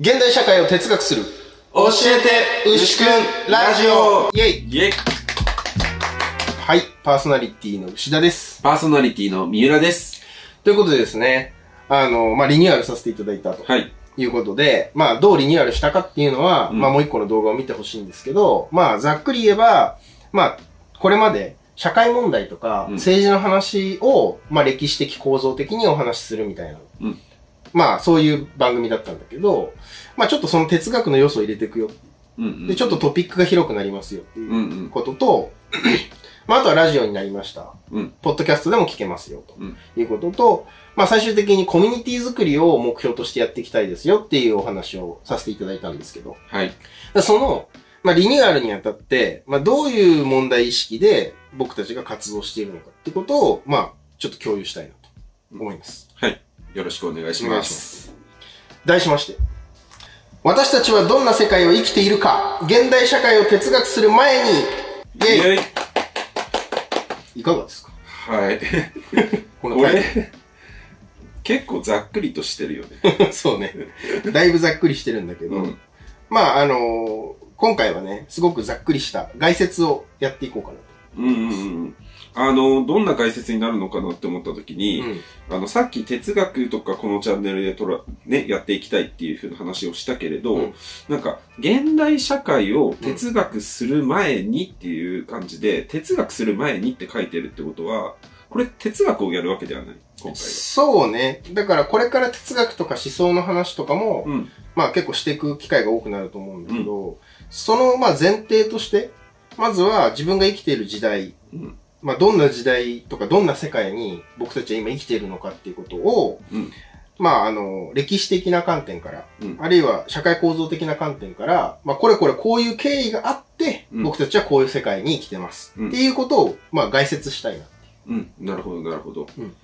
現代社会を哲学する教えて牛くんラジオイェイイェイはい、パーソナリティの牛田です。パーソナリティの三浦です。ということでですね、あの、まあ、リニューアルさせていただいたとはい。いうことで、まあ、どうリニューアルしたかっていうのは、うんまあ、もう一個の動画を見てほしいんですけど、まあ、ざっくり言えば、まあ、これまで社会問題とかうん政治の話を、まあ、歴史的構造的にお話しするみたいな。うんまあ、そういう番組だったんだけど、まあ、ちょっとその哲学の要素を入れていくよ。うんうん。で、ちょっとトピックが広くなりますよっていううんうん。ことと、まあ、あとはラジオになりました。うん。ポッドキャストでも聞けますよ、とうんいうことと、まあ最終的にコミュニティ作りを目標としてやっていきたいですよっていうお話をさせていただいたんですけど、はい。でその、まあリニューアルにあたって、まあどういう問題意識で僕たちが活動しているのかってことを、まあちょっと共有したいなと思います。はい。よろしくお願いします。題しまして、私たちはどんな世界を生きているか、現代社会を哲学する前に、イェイいかがですか？はい。これ、結構ざっくりとしてるよね。そうね。だいぶざっくりしてるんだけど、うんまあ、あのー今回はね、すごくざっくりした概説をやっていこうかなと。うんうんうん。あの、どんな解説になるのかなって思った時に、うんあの、さっき哲学とかこのチャンネルでとら、ね、やっていきたいっていうふうな話をしたけれど、うんなんか、現代社会を哲学する前にっていう感じで、哲学する前にって書いてるってことは、これ哲学をやるわけではない今回は。そうね。だからこれから哲学とか思想の話とかも、うん。まあ結構していく機会が多くなると思うんだけど、そのまあ前提として、まずは自分が生きている時代、うん。まあどんな時代とかどんな世界に僕たちは今生きているのかっていうことを、うん。まああの、歴史的な観点から、うん。あるいは社会構造的な観点から、まあ、これこれこういう経緯があって、うん僕たちはこういう世界に生きてます。うんっていうことを、まあ、概説したいな。うん。なるほど、なるほど。うん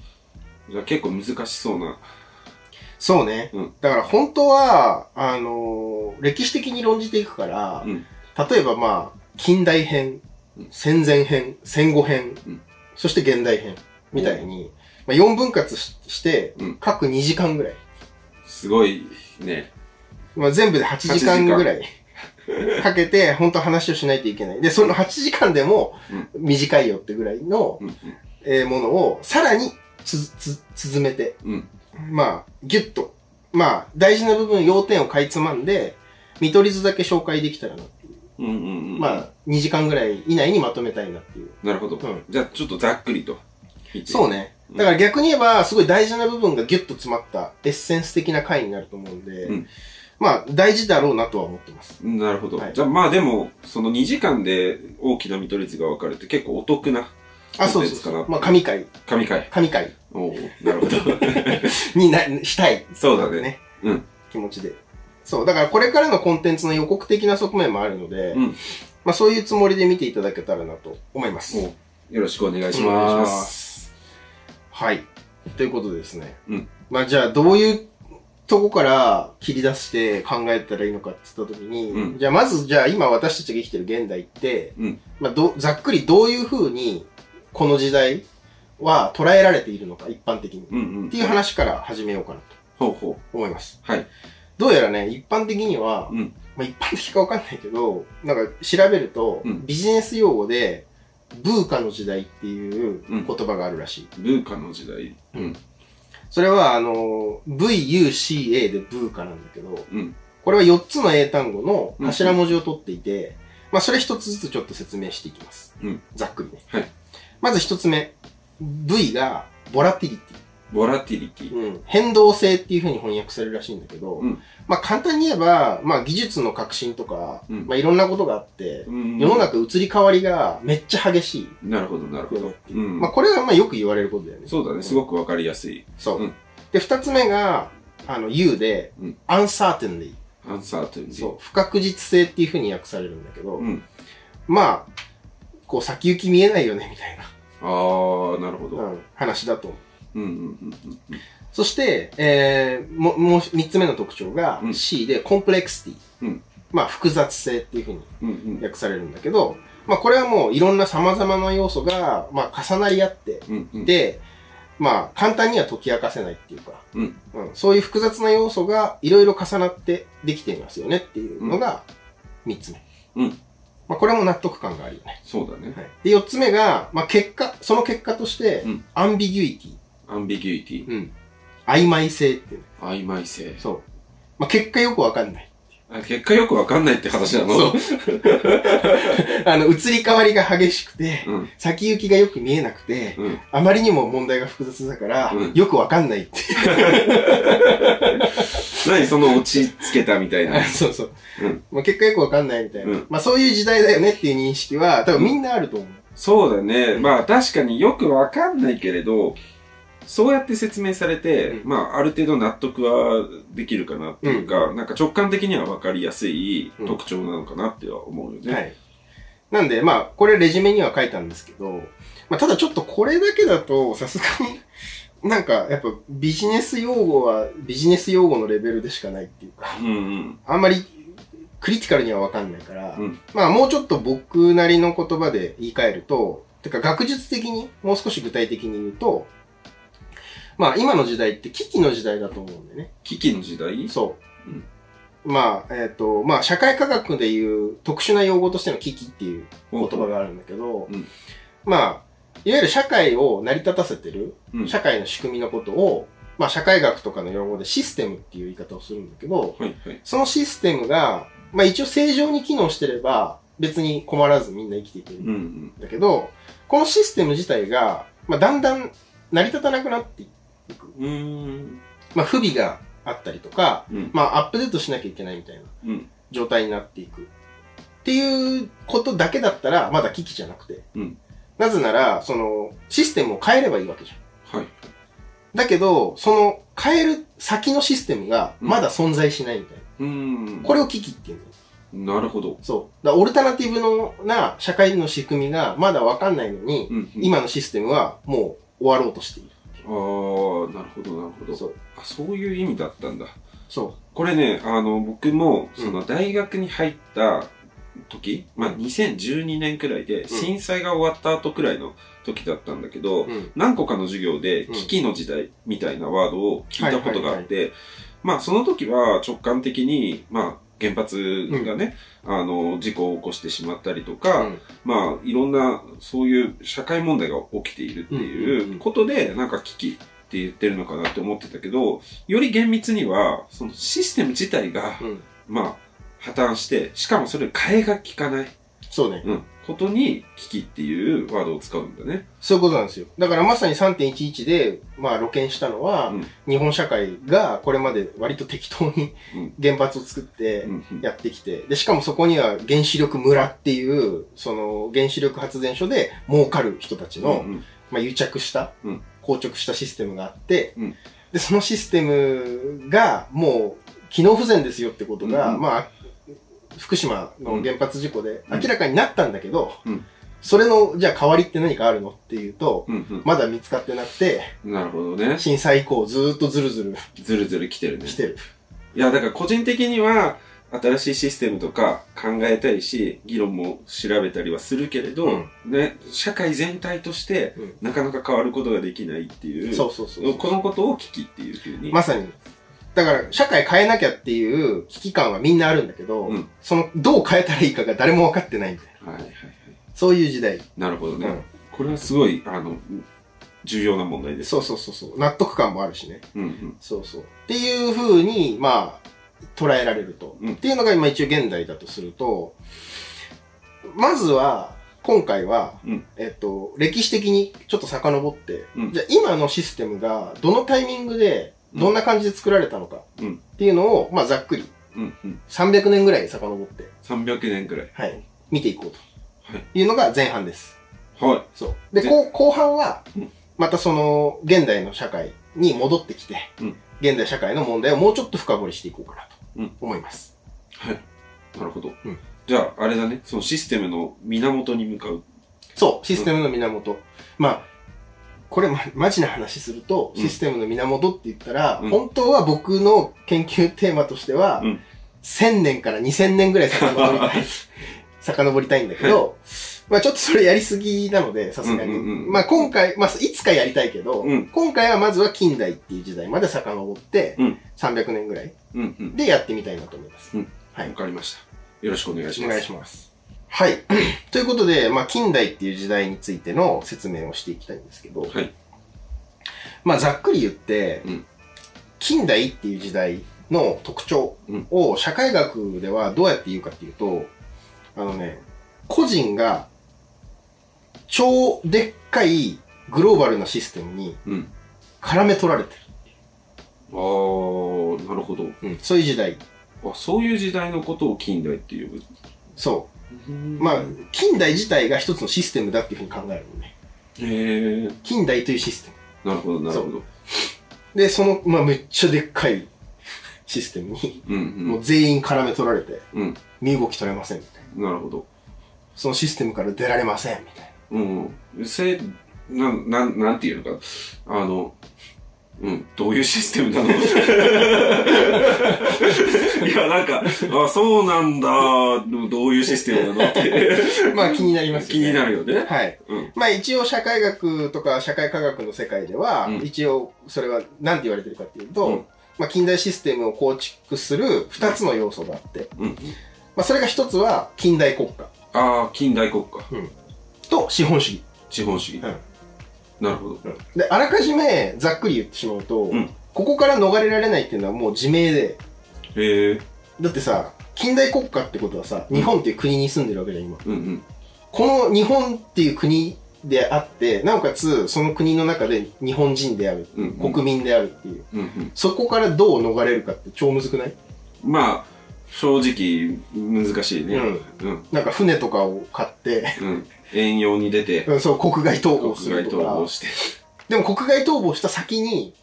じゃあ結構難しそうな。そうね。うんだから本当は、あのー歴史的に論じていくから、うん。例えばまあ、近代編うん、戦前編、戦後編、うんそして現代編、みたいに、まあ、4分割ししてうん、各2時間ぐらい。すごいね。まあ、全部で8時間ぐらいかけて、本当は話をしないといけない。で、その8時間でも短いよってぐらいの、うん。えーものをさらにつ、つ、続めて、うん。まあ、ギュッと、まあ、大事な部分、要点をかいつまんで、見取り図だけ紹介できたらなう。うん。うん。うん。まあ、2時間ぐらい以内にまとめたいなっていう。なるほど。うんじゃあちょっとざっくりと。そうね。だから逆に言えば、すごい大事な部分がギュッと詰まったエッセンス的な回になると思うんで、うんまあ、大事だろうなとは思ってます。なるほど。はいじゃあまあでも、その2時間で大きな見取り図が分かるって結構お得なあ、そうそうコンテンツかな。まあ、神回、神回。神回おおなるほど。にな、したい。そうだね。うん。気持ちで。そう。だからこれからのコンテンツの予告的な側面もあるので、うん。まあそういうつもりで見ていただけたらなと思います。およろしくお願いしま。ますす。はい。ということでですね。うん。まあじゃあどういうとこから切り出して考えたらいいのかって言った時に、うんじゃあまずじゃあ今私たちが生きてる現代って、うん。まあど、ざっくりどういう風にこの時代は捉えられているのか、一般的に。うんうん。っていう話から始めようかなと思います。う。はい。どうやらね、一般的には、うん。まあ、一般的かわかんないけど、なんか調べると、うんビジネス用語で、ブーカの時代っていううん言葉があるらしい。ブーカの時代。うん。それは、あの、VUCA でブーカなんだけど、うん。これは4つの英単語の頭文字を取っていて、まあ、それ一つずつちょっと説明していきます。うん。ざっくりね。はい。まず一つ目。V が、ボラティリテボラティリティ。ィ。うん。変動性っていう風に翻訳されるらしいんだけど、うんまあ、簡単に言えば、まあ、技術の革新とか、うんまあ、いろんなことがあって、うん世の中移り変わりがめっちゃ激しい。なるほど、なるほど。うん。まあ、これはまあよく言われることだよね。そうだね。すごくわかりやすい。そう。うんで、二つ目が、あの、U で、うん uncertainly。アンサートゥンそう。不確実性っていう風に訳されるんだけど、うん。まあ、こう先行き見えないよね、みたいあー、なるほど。な、うん、話だと思う。うんうんうんうんそして、えー、も、もう三つ目の特徴がうん。C で complexity。うん。まあ、複雑性っていう風にうんうん訳されるんだけど、まあ、これはもういろんな様々な要素が、まあ、重なり合ってうんうん。で、まあ、簡単には解き明かせないっていうか、うん。そういう複雑な要素がいろいろ重なってできていますよねっていうのが3つ目。うん。まあ、これも納得感があるよね。そうだね。はい、で、4つ目が、まあ、結果、その結果として、うん。 ambiguity、ambiguity。うん、曖昧性っていうね。曖昧性。そう。まあ、結果よくわかんない。あ結果よくわかんないって話なの？そう。あの、移り変わりが激しくて、うん。先行きがよく見えなくて、うん。あまりにも問題が複雑だから、うんよくわかんないって。何その落ち着けたみたいな。そうそう。うんまあ、結果よくわかんないみたいな、うんまあそういう時代だよねっていう認識は、多分みんなあると思う。そうだね。まあ確かによくわかんないけれど、そうやって説明されて、うんまあある程度納得はできるかなっていうか、なんか直感的にはわかりやすい特徴なのかなっては思うよね。はい。なんで、まあ、これレジュメには書いたんですけど、まあ、ただちょっとこれだけだと、さすがに、なんか、やっぱビジネス用語はビジネス用語のレベルでしかないっていうか、うんうん。あんまりクリティカルにはわかんないから、うんまあもうちょっと僕なりの言葉で言い換えると、てか学術的にもう少し具体的に言うと、まあ今の時代って危機の時代だと思うんだよね。危機の時代？そう。うんまあ、えっ、と、まあ社会科学でいう特殊な用語としての危機っていう言葉があるんだけど、うんまあ、いわゆる社会を成り立たせてる、うん社会の仕組みのことを、まあ社会学とかの用語でシステムっていう言い方をするんだけど、はいはい。そのシステムが、まあ一応正常に機能してれば、別に困らずみんな生きていけるうんんだけど、このシステム自体が、まあだんだん成り立たなくなっていく。うん。うーん。まあ不備があったりとか、うん。まあアップデートしなきゃいけないみたいなうん。状態になっていく。っていうことだけだったら、まだ危機じゃなくて。うんなぜなら、その、システムを変えればいいわけじゃん。はい。だけど、その、変える先のシステムが、まだ存在しないみたいな。うーん。これを危機っていうんだよ。なるほど。そう。だオルタナティブのな社会の仕組みがまだわかんないのに、うん、うん。今のシステムはもう終わろうとしている。ああ、なるほど、なるほど。そう。あ、そういう意味だったんだ。そこれね、あの、僕も、うんその大学に入った時、まあ、2012年くらいで、震災が終わった後くらいの時だったんだけど、う。うん。何個かの授業で、うん危機の時代みたいなワードを聞いたことがあって、まあ、その時は直感的に、まあ、原発がね、あの、事故を起こしてしまったりとか、うん。まあ、いろんな、そういう社会問題が起きているってうんうんういん。うことで、なんか危機って言ってるのかなって思ってたけど、より厳密には、そのシステム自体が、うん。まあ、破綻して、しかもそれ替えが効かない、そうね。うん、ことに危機っていうワードを使うんだね。そういうことなんですよ。だからまさに3.11で、まあ露見したのは、うん。日本社会がこれまで割と適当にうん。原発を作ってうんうん。やってきて、で、しかもそこには原子力村っていう、その原子力発電所で儲かる人たちの、うんうん。まあ、癒着した、うん。硬直したシステムがあって、うん。で、そのシステムがもう機能不全ですよってことが、うんうん。まあ、福島の原発事故でうん明らかになったんだけど、うんそれの、じゃあ代わりって何かあるのっていうと、うんまだ見つかってなくて、うんなるほどね。震災以降ずーっとずるずるずるずる来てるね来。てる。いや、だから個人的には、新しいシステムとか考えたいし、議論も調べたりはするけれど、うんね、社会全体としてうん、なかなか変わることができないっていう、そうそうそうこのことを危機っていうふうに。まさに。だから、社会変えなきゃっていう危機感はみんなあるんだけど、うんその、どう変えたらいいかが誰も分かってないみたいな。はいはいはい。そういう時代。なるほどね。うんこれはすごい、あの、重要な問題です。そうそうそうそう。納得感もあるしね。うんうん。そうそう。っていう風に、まあ、捉えられると。うんっていうのが今一応現代だとすると、まずは、今回は、うんえっと、歴史的にちょっと遡って、うんじゃあ今のシステムがどのタイミングで、どんな感じで作られたのかうんっていうのを、まあざっくりうんうん。300年ぐらい遡って、300年くらい。はい、見ていこうはい。というのが前半です。はそう。で、でこう後半はうん、またその、現代の社会に戻ってきて、うん現代社会の問題をもうちょっと深掘りしていこうかなうんと思います。い。はい。なるほど。うんじゃあ、あれだね。そのシステムの源に向かう。そう、システムの源。まあ、これ、ま、マジな話すると、うんシステムの源って言ったら、うん本当は僕の研究テーマとしては、うん1000年から2000年ぐらい遡りたい、遡りたいんだけど、まあちょっとそれやりすぎなので、さすがに。うんうんうんまあ今回、まあいつかやりたいけど、うん今回はまずは近代っていう時代まで遡って、うん300年ぐらいうんうん。でやってみたいなと思います。うんはいわ。かりました。よろしくお願いします。お願いします。はい。ということで、まあ近代っていう時代についての説明をしていきたいんですけど、はい。まあざっくり言って、うん近代っていう時代の特徴を社会学ではどうやって言うかっていうと、あのね、個人が超でっかいグローバルなシステムにうん。絡め取られてあー、なるほど。る。うん、そういう時代。あ、そういう時代のことを近代って呼ぶ。そう。ままあ、近代自体が一つのシステムだっていうふうに考えるのね。へえ。近代というシステム。なるほど、なるほど。で、その、まあ、めっちゃでっかいシステムに、うんもう全員絡め取られて、うん。うん。身動き取れませんみたいな。なるほど。そのシステムから出られませんみたいうん。せ、なん、なん、なんていうのか。あの、うん、どういうシステムなの？いや、なんか、あ、そうなんだ。でもどういうシステムなの？って。な。まあ気になります気になるよね。はい。うん。まあ一応社会学とか社会科学の世界では、うん一応それは何て言われてるかっていうと、うんまあ近代システムを構築する二つの要素があって、うん。まあそれが一つは近代国家ああ、近代国家。と資本主義。資本主義。うんなるほど。で、あらかじめざっくり言ってしまうと、うんここから逃れられないっていうのはもう自明で、へえ。だってさ、近代国家ってことはさ、日本っていう国に住んでるわけじゃん、今。うんうん。この日本っていう国であって、なおかつその国の中で日本人である、うんうん国民であるっていう、うんうん。そこからどう逃れるかって超むずくない？まあ、正直、難しいね。うん。なんか船とかを買って、うん。遠洋に出て、うんそう、国外逃亡するとか逃亡。して、でも国外逃亡した先に、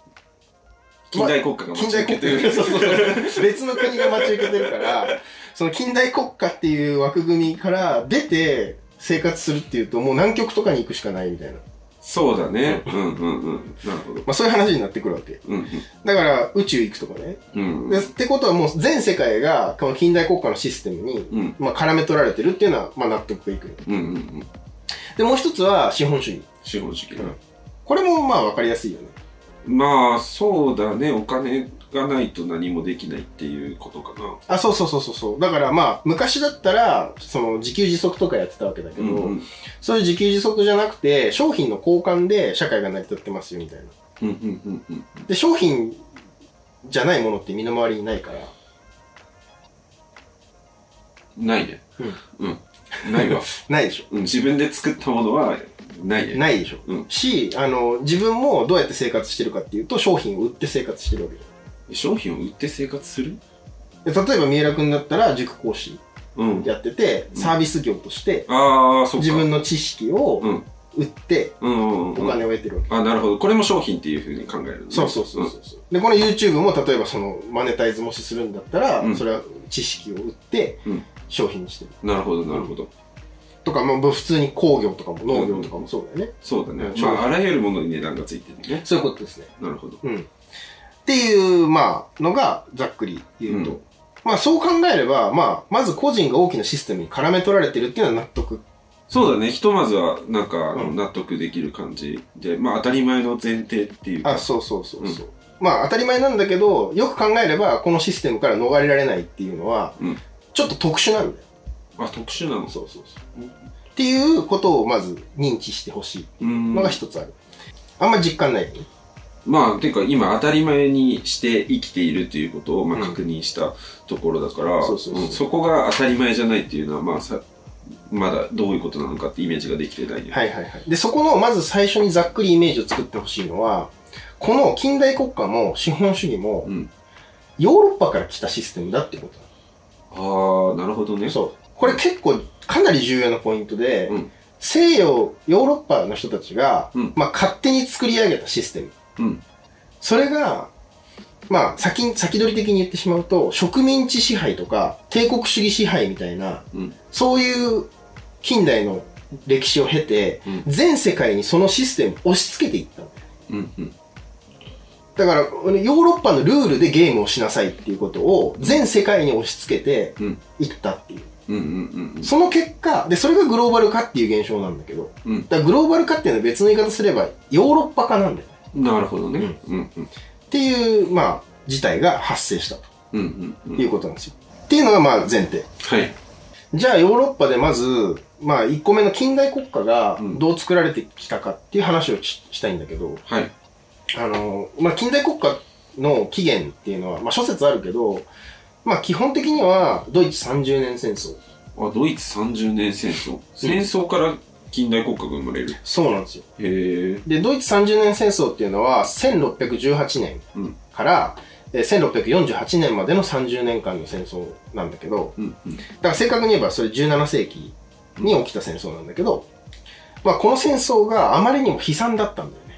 近代国家が待近代国ち受けてる。家、そうそうそう。別の国が待ち受けてるから、その近代国家っていう枠組みから出て生活するっていうと、もう南極とかに行くしかないみたいな。そうだね。うんうんうん。なるほど。まあそういう話になってくるわけ。うんだから宇宙行くとかね。うん。でってことはもう全世界がこの近代国家のシステムに、うん。まあ絡め取られてるっていうのは、まあ納得がいく。うんうんうん。で、もう一つは資本主義。資本主義。これもまあわかりやすいよね。まあ、そうだね。お金がないと何もできないっていうことかな。あ、そうそうそうそうそう。だからまあ、昔だったら、その自給自足とかやってたわけだけど、うんうん。そういう自給自足じゃなくて、商品の交換で社会が成り立ってますよみたいな。うんうんうんうん。で、商品じゃないものって身の回りにないから。ないね。うん。ないわ。ないでしょ。うん。自分で作ったものは、ないね。ないでしょ。うんし、あの、自分もどうやって生活してるかっていうと、商品を売って生活してるわけじ商品を売って生活する？ゃん。で例えば、三浦くんだったら塾講師うん。やってて、サービス業として、ああ、そうか。自分の知識をうん。売って、うんうんうん。お金を得てるわけ。あ、なるほど。これも商品っていうふうに考えるのねそうそうそうそう。うで、この YouTube も例えばそのマネタイズもしするんだったら、うんそれは知識を売ってうん商品にしてる。うんなるほど、なるほど。とか、まあ普通に工業とかも農業とかもそうだよね。そうだね。うんまあ、あらゆるものに値段がついてるね。そういうことですね。なるほど。うん。っていう、まあ、のがざっくり言うと。うんまあそう考えれば、まあ、まず個人が大きなシステムに絡め取られてるっていうのは納得。そうだね。ひとまずは、なんか、納得できる感じで、まあ、当たり前の前提っていうか。あ、そうそうそうそう。まあ当たり前なんだけど、よく考えれば、このシステムから逃れられないっていうのは、うんちょっと特殊なんだよ。あ、特殊なの？そうそうそう。っていうことをまず認知してほしいのが一つある。あんま実感ないよね。まあ、ていうか今当たり前にして生きているということを、まあ、うん確認したところだから、そこが当たり前じゃないっていうのは、まあさ、まだどういうことなのかってイメージができてないね。はいはいはい。で、そこのまず最初にざっくりイメージを作ってほしいのは、この近代国家も資本主義もうん。ヨーロッパから来たシステムだってことああ、なるほどね。そう。これ結構かなり重要なポイントで、うん西洋、ヨーロッパの人たちが、うんまあ勝手に作り上げたシステム。うん。それが、まあ先、先取り的に言ってしまうと、植民地支配とか帝国主義支配みたいな、うん。そういう近代の歴史を経て、うん全世界にそのシステムを押し付けていったの。うん。うん。だから、ヨーロッパのルールでゲームをしなさいっていうことを全世界に押し付けてうん。いったっていう。ううんうんうんその結果、で、それがグローバル化っていう現象なんだけど、うんだグローバル化っていうのは別の言い方すれば、ヨーロッパ化なんだよね。うん。なるほどね。うんうん。っていう、まあ、事態が発生したとうんうんうん。いうことなんですよ。っていうのがまあ前提。はい。じゃあヨーロッパでまず、まあ1個目の近代国家がうんどう作られてきたかっていう話をししたいんだけど、はい。あの、まあ近代国家の起源っていうのは、まあ諸説あるけど、まあ基本的にはドイツ30年戦争。あ、ドイツ30年戦争？戦争から近代国家が生まれる。そうなんですよ。へえ。で、ドイツ30年戦争っていうのは1618年うん。から、えー1648年までの30年間の戦争なんだけど、うんうん。だから正確に言えばそれ17世紀に起きた戦争なんだけど、まあこの戦争があまりにも悲惨だったんだよね。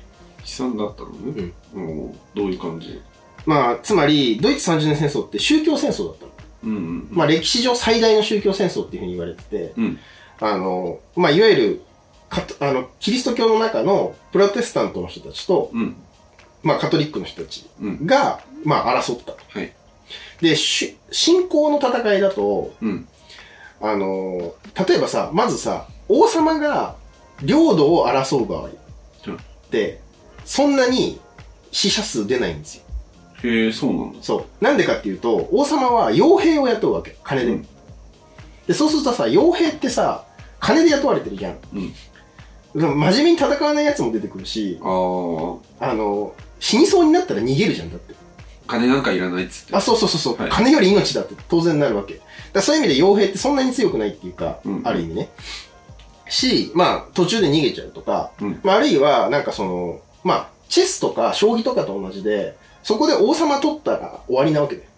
悲惨だったのね。うん。どういう感じ？まあ、つまり、ドイツ30年戦争って宗教戦争だったの。うんうん。まあ歴史上最大の宗教戦争っていうふうに言われてて、うん。あの、まあいわゆる、かあの、キリスト教の中のプロテスタントの人たちと、うん。まあカトリックの人たちうん。が、まあ争った。はい。で、し信仰の戦いだと、うん。あの、例えばさ、まずさ、王様が領土を争う場合って、そんなに死者数出ないんですよ。へえ、そうなんだ。そう。なんでかっていうと、王様は傭兵を雇うわけ。金で。うんで、そうするとさ、傭兵ってさ、金で雇われてるじゃん。うん。真面目に戦わない奴も出てくるし、ああ。あの、死にそうになったら逃げるじゃん、だって。金なんかいらないっつって。あ、そうそうそうそう、はい金より命だって当然なるわけ。だそういう意味で傭兵ってそんなに強くないっていうか、うんある意味ね。し、まあ、途中で逃げちゃうとか、うんまあ、あるいは、なんかその、まあ、チェスとか将棋とかと同じで、そこで王様取ったら終わりなわけだよ、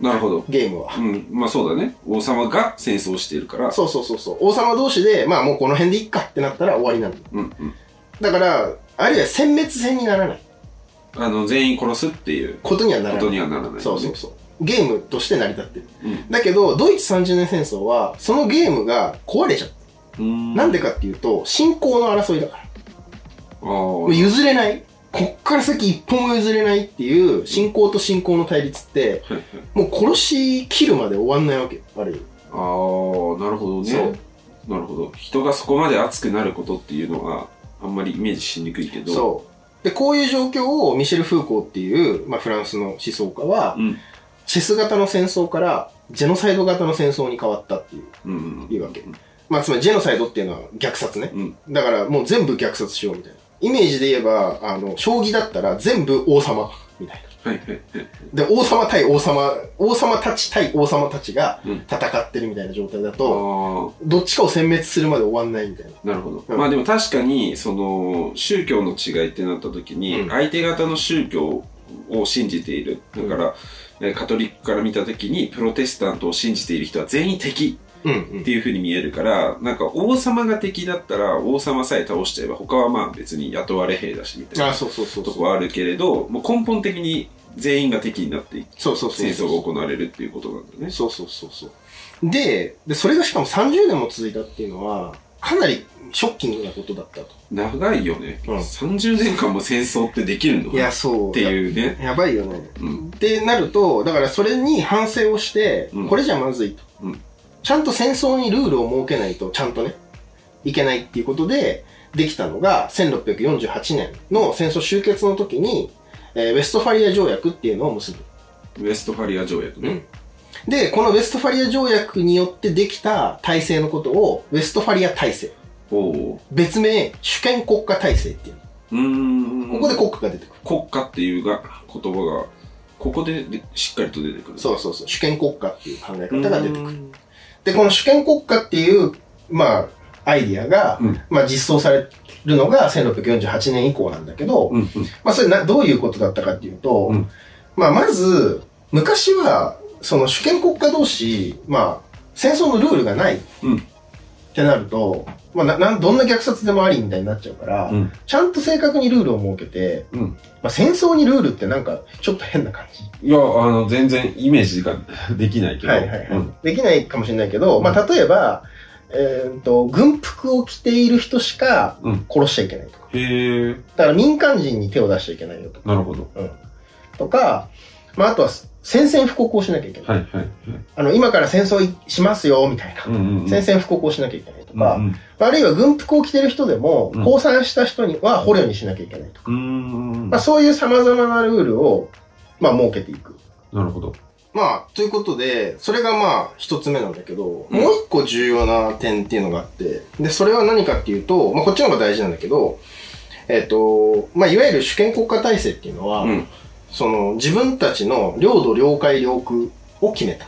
なるほど。ゲームは。うん。まあそうだね。王様が戦争しているから。そうそうそうそう。王様同士で、まあもうこの辺でいっかってなったら終わりなの。うんうん。だから、あるいは殲滅戦にならないあの、全員殺すっていうことにはならない。ことにはならない、ね。そうそうそう。ゲームとして成り立ってる。うん。だけど、ドイツ30年戦争は、そのゲームが壊れちゃった。うーん。なんでかっていうと、信仰の争いだから。あもうあ。譲れない。こっから先一本も譲れないっていう、信仰と信仰の対立って。もう殺し切るまで終わんないわけ。ある意味。ああ、なるほどね。なるほど。人がそこまで熱くなることっていうのは、あんまりイメージしにくいけど。そう。で、こういう状況をミシェル・フーコーっていう、まあ、フランスの思想家は、う。うん。チェス型の戦争から、ジェノサイド型の戦争に変わったっていう、うんうんいうわけ。まあ、つまりジェノサイドっていうのは虐殺ね。うん。だからもう全部虐殺しようみたいな。イメージで言えば、あの、将棋だったら全部王様、みたいな。はいはいはい。で、王様対王様、王様たち対王様たちがうん戦ってるみたいな状態だあと、あ。どっちかを殲滅するまで終わんないみたいな。なるほど。うんまあでも確かに、その、宗教の違いってなった時に、うん相手方の宗教を信じている。だから、えカトリックから見た時に、プロテスタントを信じている人は全員敵うん、うんっていう風に見えるから、なんか王様が敵だったら、王様さえ倒しちゃえば、他はまあ別に雇われ兵だしみたいあ、なそうそうそうそう。とこはあるけれど、もう根本的に全員が敵になっていくそうそうそう戦。争が行われるっていうことなんだね。そうそうそうそう。で、で、それがしかも30年も続いたっていうのは、かなりショッキングなことだったと。長いよね。うん30年間も戦争ってできるのいや、そう。っていうね。や。やばいよね。うん。ってなると、だからそれに反省をして、うんこれじゃまずいと。うんちゃんと戦争にルールを設けないと、ちゃんとね、いけないっていうことで、できたのが、1648年の戦争終結の時に、えーウェストファリア条約っていうのを結ぶ。ウェストファリア条約ね。で、このウェストファリア条約によってできた体制のことを、ウェストファリア体制。おお別名、主権国家体制っていうう。ん。の。ここで国家が出てくる。国家っていうが言葉が、ここででしっかりと出てくる。そうそうそう。主権国家っていう考えうん。方が出てくる。で、この主権国家っていう、まあ、アイディアが、うんまあ実装されるのが1648年以降なんだけど、うんうん。まあそれな、どういうことだったかっていうと、うんまあまず、昔は、その主権国家同士、まあ、戦争のルールがないっうん。てなると、まあな、なんどんな虐殺でもありみたいになっちゃうから、うん。ちゃんと正確にルールを設けて、うん。まあ戦争にルールってなんかちょっと変な感じ。いや、あの、全然イメージが できないけど。はいはいはい。うんできないかもしれないけど、まあ例えば、えーっと、軍服を着ている人しかうん殺しちゃいけないとか。へえ、だから民間人に手を出しちゃいけないよとか。なるほど。とか、まあ、あとは宣戦布告をしなきゃいけない。はいはいはい。あの、今から戦争いしますよ、みたいな。うんうんうん。宣戦布告をしなきゃいけないとか、うんあるいは軍服を着てる人でも、うん降参した人には捕虜にしなきゃいけないとか、うん。うん。まあ、そういう様々なルールを、まあ、設けていく。なるほど。まあ、ということで、それがまあ、一つ目なんだけど、うんもう一個重要な点っていうのがあって、で、それは何かっていうと、まあ、こっちの方が大事なんだけど、えっ、と、まあ、いわゆる主権国家体制っていうのは、うん。その、自分たちの領土、領海、領空を決めた。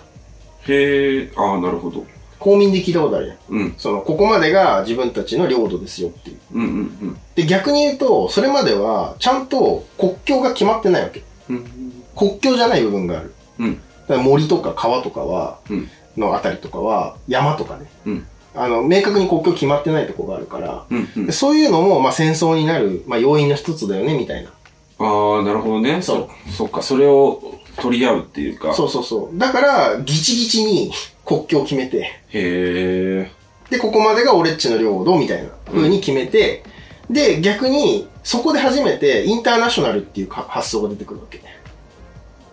へえ、ああ、なるほど。公民で聞いたことあるじゃん。うん。その、ここまでが自分たちの領土ですよっていう。うんうんで、逆に言うと、それまでは、ちゃんと国境が決まってないわけ。うん。うん。国境じゃない部分がある。うん。だから森とか川とかは、うんのあたりとかは、山とかね。うん。あの、明確に国境決まってないとこがあるから、うんうんで。そういうのも、まあ、戦争になる、まあ、要因の一つだよね、みたいな。ああ、なるほどね。そうそ。そっか、それを取り合うっていうか。そうそうそう。だから、ギチギチに国境を決めて、へえ。で、ここまでが俺っちの領土、みたいな風に決めて、で、逆に、そこで初めて、インターナショナルっていうか発想が出てくるわけ。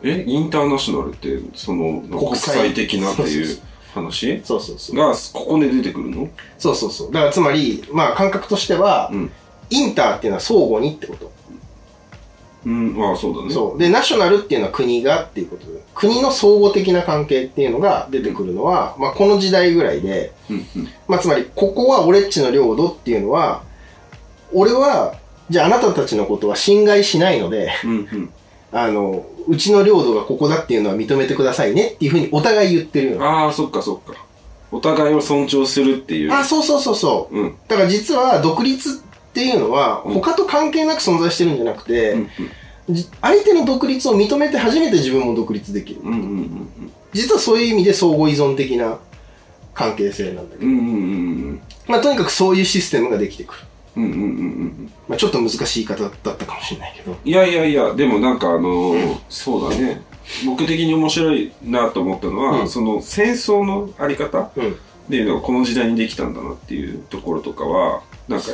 え、インターナショナルって、その、国際的なってそうそういう話？そうそうそう。が、ここで出てくるの？そうそうそう。だから、つまり、まあ、感覚としては、うん。インターっていうのは相互にってこと。うん、ああ、そうだね。そう。で、ナショナルっていうのは国がっていうことで、国の相互的な関係っていうのが出てくるのは、まあ、この時代ぐらいで、うんうん。まあ、つまり、ここは俺っちの領土っていうのは、俺は、じゃああなたたちのことは侵害しないので、うんうん。あの、うちの領土がここだっていうのは認めてくださいねっていうふうにお互い言ってるよ。ああ、そっかそっか。お互いを尊重するっていう。あ、そうそうそうそう。うん。だから実は独立っていうのは、うん他と関係なく存在してるんじゃなくて、うんじ相手の独立を認めて初めて自分も独立できる。うん。うんうん実はそういう意味で相互依存的な関係性なんだけど、うん。うんうんうんまあとにかくそういうシステムができてくる。うん。うんうんうんうん。まあちょっと難しい言い方だったかもしれないけど。いやいやいや、でもなんかあのーそうだね。僕的に面白いなと思ったのは、うんその戦争のあり方っうん。ていうのがこの時代にできたんだなっていうところとかは、なんか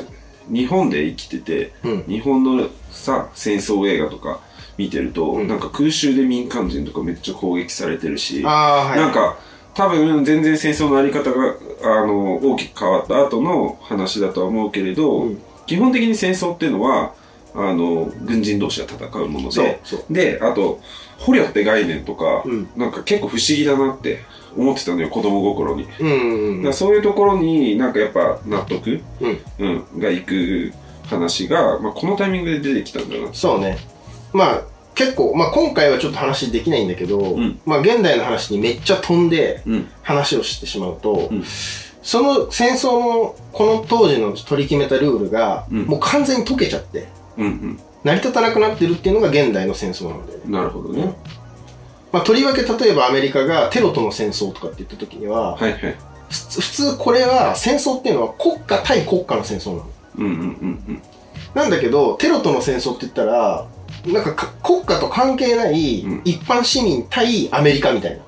日本で生きてて、うん。日本のさ、戦争映画とか見てると、うんなんか空襲で民間人とかめっちゃ攻撃されてるし、はい。なん、か多分全然戦争のあり方が、あの、大きく変わった後の話だとは思うけれど、うん基本的に戦争っていうのは、あの、軍人同士が戦うもので。で、あと、捕虜って概念とか、うんなんか結構不思議だなって思ってたのよ、子供心に。うんうんうん。らそういうところになんかやっぱ納得、うん。うん、がいく話が、まあ、このタイミングで出てきたんだな。そうね。まあ、結構、まあ今回はちょっと話できないんだけど、んまあ現代の話にめっちゃ飛んでうん。話をしてしまうと、うんその戦争のこの当時の取り決めたルールが、うんもう完全に解けちゃって、うん成り立たなくなってるっていうのが現代の戦争なんだよね。うん。なるほどね。まあとりわけ例えばアメリカがテロとの戦争とかって言った時には、はいはい。普通これは戦争っていうのは国家対国家の戦争なの。うんうんうんなんだけど、テロとの戦争って言ったら、なんかか国家と関係ないうん一般市民対アメリカみたいな。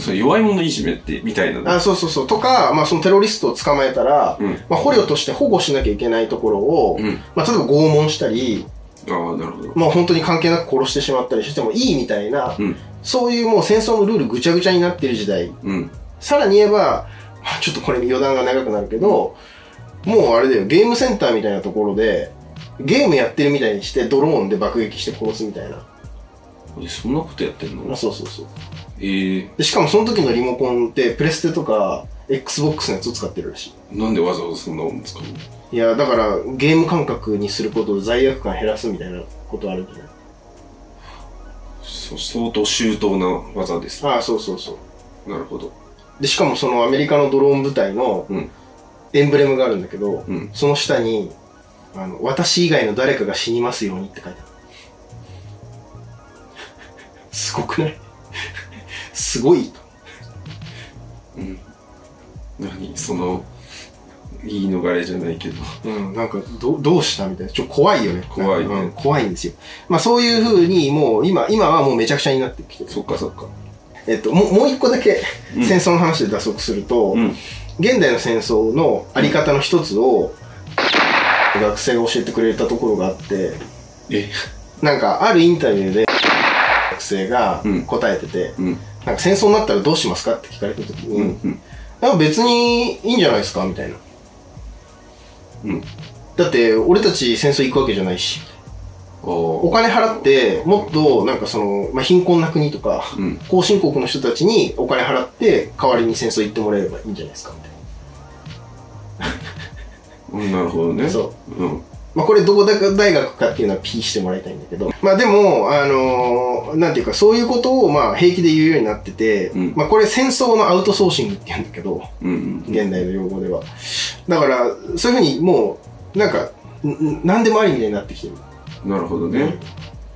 それ弱い者いじめって、みたいなね。あそうそうそう。とか、まあそのテロリストを捕まえたら、うん。まあ捕虜として保護しなきゃいけないところを、うん。まあ例えば拷問したり、ああ、なるほど。まあ本当に関係なく殺してしまったりしてもいいみたいな、うん。そういうもう戦争のルールぐちゃぐちゃになってる時代。うん。さらに言えば、まあちょっとこれ余談が長くなるけど、もうあれだよ、ゲームセンターみたいなところで、ゲームやってるみたいにしてドローンで爆撃して殺すみたいな。え、そんなことやってんの？あそうそうそう。ええでしかもその時のリモコンってプレステとか XBOX のやつを使ってるらしなんでわざわざそんなもん使うの？い。いや、だからゲーム感覚にすることで罪悪感減らすみたいなことあるんじゃないそ相当周到な技です。ああ、そうそうそう。なるほど。で、しかもそのアメリカのドローン部隊のうんエンブレムがあるんだけど、うん。その下に、あの、私以外の誰かが死にますようにって書いてある。すごくない？すごいと。うん。何？その、言い逃れじゃないけど。うん、なんか、ど、どうしたみたいな。ちょ、怖いよね。怖いねうん怖いんですよ。まあそういう風に、もう、今、今はもうめちゃくちゃになってきてる。そっかそっか。えっと、もう、もう一個だけうん戦争の話で打足すると、うん。現代の戦争のあり方の一つを、学生が教えてくれたところがあって、え、なんか、あるインタビューで、生がうん答えてて、うん。なんか戦争になったらどうしますかって聞かれた時に、うん。うん。別にいいんじゃないですかみたいな。うん。だって、俺たち戦争行くわけじゃないし、おお金払って、もっと、なんかその、まあ、貧困な国とか、うん。後進国の人たちにお金払って、代わりに戦争行ってもらえればいいんじゃないですかみたい うん。なるほどね。な。そう。うん。まあ、これどこ大学かっていうのは P してもらいたいんだけど。まあでも、あのーなんていうか、そういうことをまあ平気で言うようになってて、うんまあこれ戦争のアウトソーシングって言うんだけど、うん。現代の用語では。だから、そういうふうにもう、なんか、んん何でもありみたいになってきてる。なるほどね。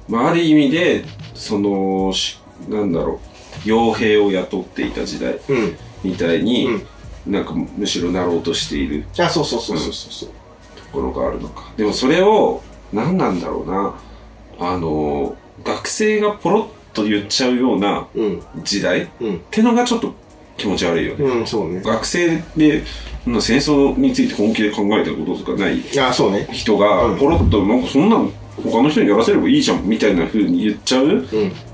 まあ、ある意味で、その、しなんだろう、傭兵を雇っていた時代うん。みたいに、うんなんかむしろなろうとしているあ、そうそうそうそうそう。ところがあるのか。でもそれを、何なんだろうな、あの、学生がポロッと言っちゃうようなうん。時代っうん。てのがちょっと気持ち悪いよね。うん、そうね。学生で、まあ戦争について本気で考えたこととかない。人がうんポロッとなんかそんなの他の人にやらせればいいじゃんみたいな風に言っちゃう？うん。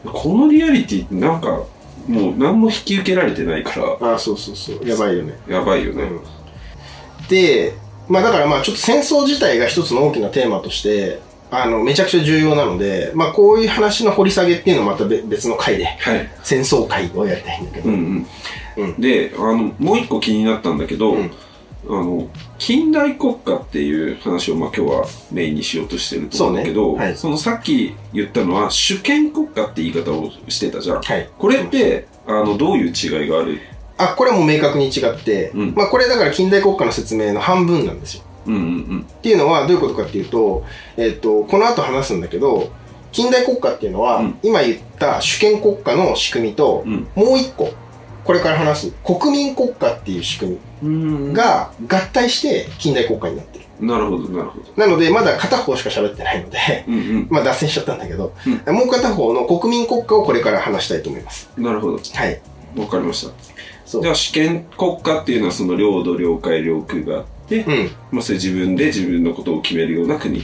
このリアリティってなんかもう何も引き受けられてないからあ、そうそうそう。やばいよね。やばいよね、うん。で、まあだからまあちょっと戦争自体が一つの大きなテーマとして、あの、めちゃくちゃ重要なので、まあこういう話の掘り下げっていうのはまた別別の回で、はい。戦争会をやりたいんだけど。うんうん、うん。であのもう一個気になったんだけど、うん。あの近代国家っていう話をまあ今日はメインにしようとしてると思うんだけどね。はい。そのさっき言ったのは主権国家って言い方をしてたじゃん、はい。これってあのどういう違いがあるあ、これはもう明確に違って、うん。まあこれだから近代国家の説明の半分なんですよ。うんうんっていうのはどういうことかっていうと、えっ、と、この後話すんだけど、近代国家っていうのは、うん。今言った主権国家の仕組みと、うん。もう一個、これから話す国民国家っていう仕組うん。みが合体して近代国家になってる。なるほどなるほど。なので、まだ片方しか喋ってないので、うん まあ脱線しちゃったんだけど、もう片方の国民国家をこれから話したいと思います。うんなるほど。はい。わかりましたじゃあ主権国家っていうのはその領土領海領空があって、うん。まあそれ自分で自分のことを決めるような国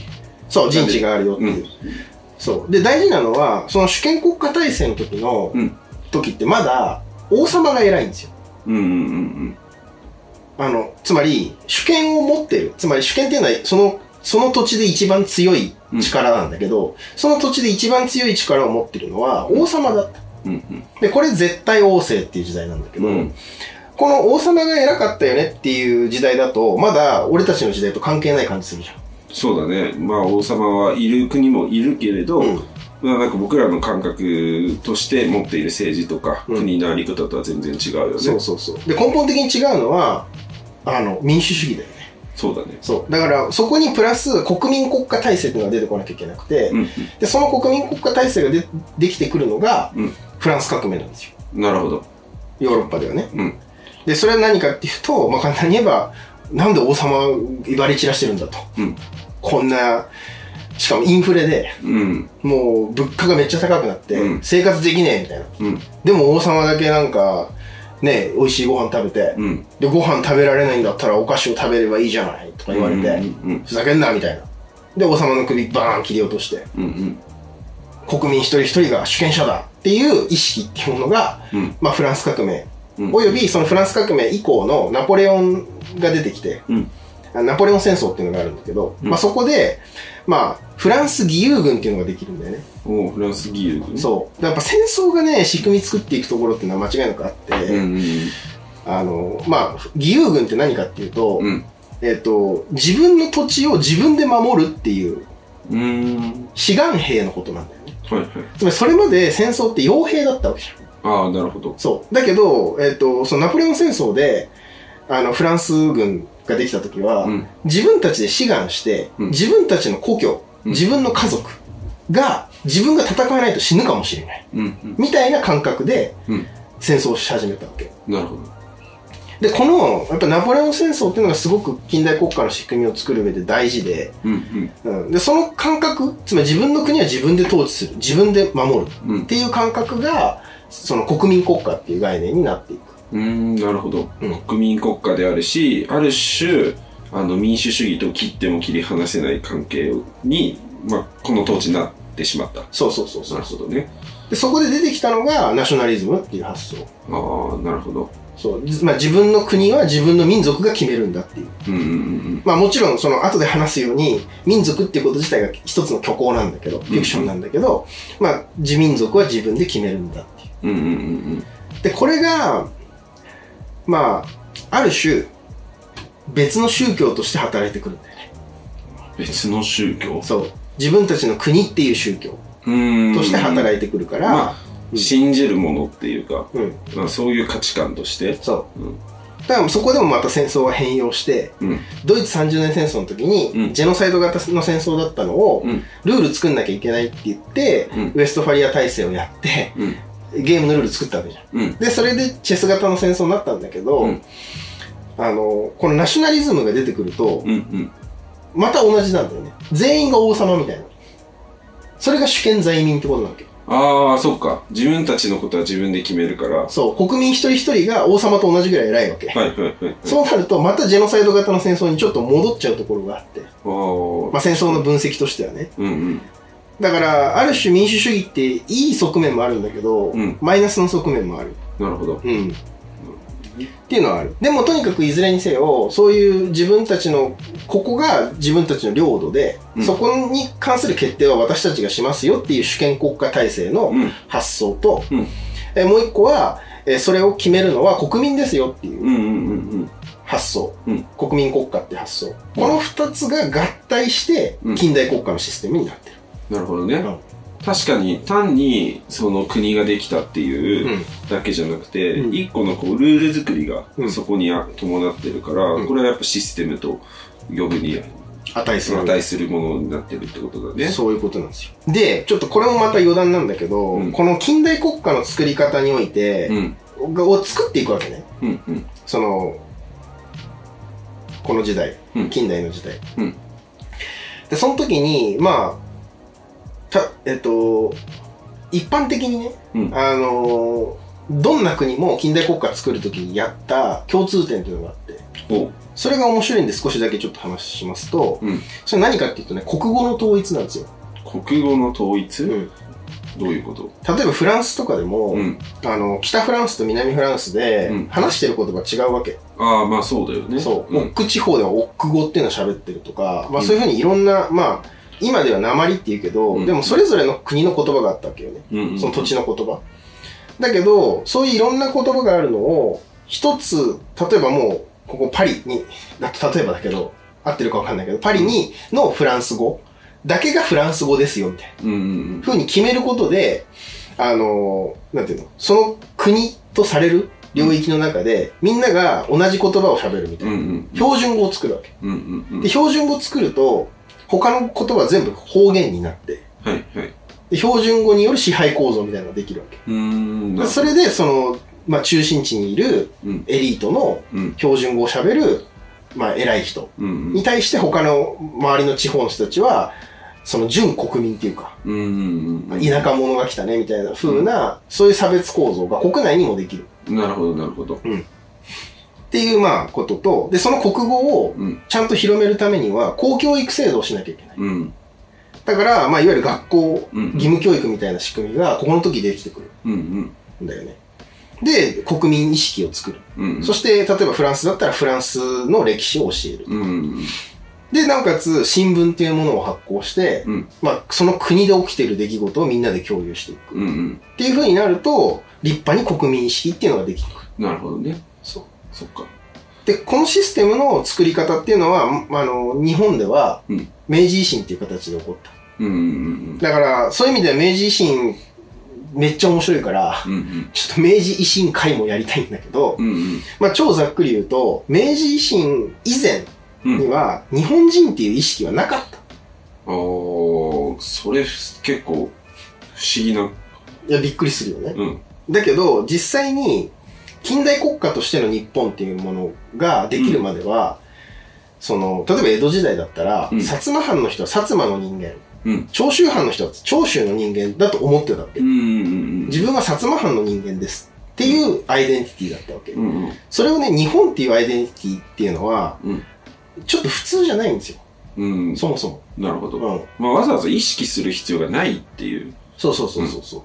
そう、陣地があるよっていう。うんそう。で、大事なのは、その主権国家体制の時の、うん時ってまだ王様が偉いんですよ。うんうんうんあの、つまり、主権を持ってる。つまり主権っていうのは、その、その土地で一番強い力なんだけど、その土地で一番強い力を持ってるのは王様だった。うんうん。で、これ絶対王政っていう時代なんだけど、うん。この王様が偉かったよねっていう時代だと、まだ俺たちの時代と関係ない感じするじゃん。そうだね。まあ王様はいる国もいるけれど、うん。まあなんか僕らの感覚として持っている政治とか、うん。国のあり方とは全然違うよね。そうそうそう。で、根本的に違うのは、あの、民主主義だよね。そうだね。そう。だから、そこにプラス国民国家体制っていうのが出てこなきゃいけなくて、うん。で、その国民国家体制がでできてくるのが、うんフランス革命なんですよ。なるほど。ヨーロッパではね。うん。で、それは何かっていうと、まあ、簡単に言えば、なんで王様威張り散らしてるんだと。うん。こんな、しかもインフレで、うん。もう物価がめっちゃ高くなって、うん。生活できねえみたいな。うん。でも王様だけなんか、ね、美味しいご飯食べて、うん。で、ご飯食べられないんだったらお菓子を食べればいいじゃないとか言われて、うんうん。ふざけんなみたいな。で、王様の首バーン切り落として、うんうん。国民一人一人が主権者だっていう意識っていうものが、うん。まあフランス革命、うん。およびそのフランス革命以降のナポレオンが出てきて、ナポレオン戦争っていうのがあるんだけど、うん。まあそこで、まあ、フランス義勇軍っていうのができるんだよね。おうフランス義勇軍。そう。やっぱ戦争がね、仕組み作っていくところっていうのは間違いなくあって、うんうんあの、まあ、義勇軍って何かっていうと、うん。えっ、と、自分の土地を自分で守るっていう志願兵のことなんだよね。はいはいつまりそれまで戦争って傭兵だったわけじゃん。ああなるほどそう。だけど、えっ、と、そのナポレオン戦争で、あの、フランス軍ができた時は、うん自分たちで志願して、うん自分たちの故郷、うん自分の家族が、自分が戦わないと死ぬかもしれない。みたいな感覚でうん戦争をし始めたわけ。なるほどで、この、やっぱナポレオン戦争っていうのがすごく近代国家の仕組みを作る上で大事で、うんうん、で、その感覚、つまり自分の国は自分で統治する、自分で守る。うん。うんっていう感覚が、その国民国家っていう概念になっていく。うーんなるほど、うん。国民国家であるしある種あの民主主義と切っても切り離せない関係に、まあ、この当時なってしまった。そうそうそうそう。なる。ほどね。で、そこで出てきたのがナショナリズムっていう発想。ああ、なるほど。そう。じまあ自分の国は自分の民族が決めるんだっていう。うんうんうんまあもちろんその後で話すように、民族っていうこと自体が一つの虚構なんだけど、フィクションなんだけど、まあ自民族は自分で決めるんだっていう。うん。うんうんうんで、これが、まあ、ある種、別の宗教として働いてくるんだよね。うん。別の宗教？そう。自分たちの国っていう宗教うん。として働いてくるから、まあ、信じるものっていうか、うん。まあ、そういう価値観として。そう。うん。だからそこでもまた戦争は変容して、うん。ドイツ30年戦争の時に、うんジェノサイド型の戦争だったのを、うん。ルール作んなきゃいけないって言って、うんウェストファリア体制をやって、うん。ゲームのルール作ったわけじゃん。うん。で、それでチェス型の戦争になったんだけど、うんあの、このナショナリズムが出てくると、うん。うん。また同じなんだよね。全員が王様みたいな。それが主権在民ってことなわけ。ああ、そっか。自分たちのことは自分で決めるから。はそう、国民一人一人が王様と同じぐらい偉いわけ。いはいはい。そうなると、またジェノサイド型の戦争にちょっと戻っちゃうところがあって。ああ。まあ戦争の分析としてはね。うんうん。だから、ある種民主主義っていい側面もあるんだけど、うんマイナスの側面もある。なるほど。うん。っていうのはある。でもとにかくいずれにせよ、そういう自分たちの、ここが自分たちの領土で、うんそこに関する決定は私たちがしますよっていう主権国家体制のうん。発想と、うん。えもう一個は、えそれを決めるのは国民ですよっていう発想。うん国民国家って発想。この二つが合体してうん近代国家のシステムになってる。うん。なるほどね。うん確かに単にその国ができたっていううんだけじゃなくて、うん一個のこうルール作りがうんそこにあ伴ってるから、うんこれはやっぱシステムと呼ぶに値する。値するものになってるってことだね。そういうことなんですよ。で、ちょっとこれもまた余談なんだけど、うんこの近代国家の作り方において、うん。を作っていくわけね。うんうん。その、この時代、うん近代の時代。うんで、その時に、まあ、た、えっと、一般的にね、うんあの、どんな国も近代国家作る時にやった共通点というのがあって、それが面白いんで少しだけちょっと話しますと、うん。それ何かっていうとね、国語の統一なんですよ。国語の統一、うんどういうこと？例えばフランスとかでも、うん。あの、北フランスと南フランスでうん話してる言葉違うわけ。ああ、まあそうだよね。そう。んオック地方ではオック語っていうのを喋ってるとか、まあそういうふうにいろんな、まあ、今では鉛って言うけど、うんでもそれぞれの国の言葉があったわけよね。うんうん。その土地の言葉。だけど、そういういろんな言葉があるのを、一つ、例えばもう、ここパリに、だと例えばだけど、合ってるかわかんないけど、パリにのフランス語だけがフランス語ですよ、みたいな。うんうんふうに決めることで、あの、なんていうの、その国とされる領域の中で、みんなが同じ言葉を喋るみたうん。ういな。んうん。標準語を作るわけ。うんうんうん。で、標準語を作ると、他の言葉は全部方言になって、はいはい。で標準語による支配構造みたいなのができるわけ。うーん。それで、その、まあ、中心地にいるうん。エリートのうん。標準語を喋る、まあ、偉い人うんうん。に対して他の周りの地方の人たちは、その準国民っていうか、うんうんうん。田舎者が来たねみたいな風な、そういう差別構造が国内にもできる。なるほど、なるほど。っていう、まあ、ことと、で、その国語をうん。ちゃんと広めるためには、公教育制度をしなきゃいけない。うん。だから、まあ、いわゆる学校、うん義務教育みたいな仕組みが、ここの時できてくるうんうん。んだよね。で、国民意識を作る。うん。そして、例えばフランスだったらフランスの歴史を教える。うん。で、なおかつ、新聞っていうものを発行して、うん。まあ、その国で起きている出来事をみんなで共有していく。うんうん。っていう風になると、立派に国民意識っていうのができてくる。なるほどね。そっか。で、このシステムの作り方っていうのは、あの、日本ではうん、明治維新っていう形で起こった。うんうんだから、そういう意味では明治維新、めっちゃ面白いから、うん。うんちょっと明治維新会もやりたいんだけど、うん。うんまあ超ざっくり言うと、明治維新以前うん。うん。には、日本人っていう意識はなかった。おー、それ結構不思議な。いや、びっくりするよね。うん。だけど、実際に、近代国家としての日本っていうものができるまでは、その、例えば江戸時代だったら、うん薩摩藩の人は薩摩の人間、うん。長州藩の人は長州の人間だと思ってたわけ。自分は薩摩藩の人間です。っていうアイデンティティだったわけ。うんうん。それをね、日本っていうアイデンティティっていうのは、うん。ちょっと普通じゃないんですよ。うん。そもそも。なるほど。うん。まあ、わざわざ意識する必要がないっていう。そうそうそうそうそう。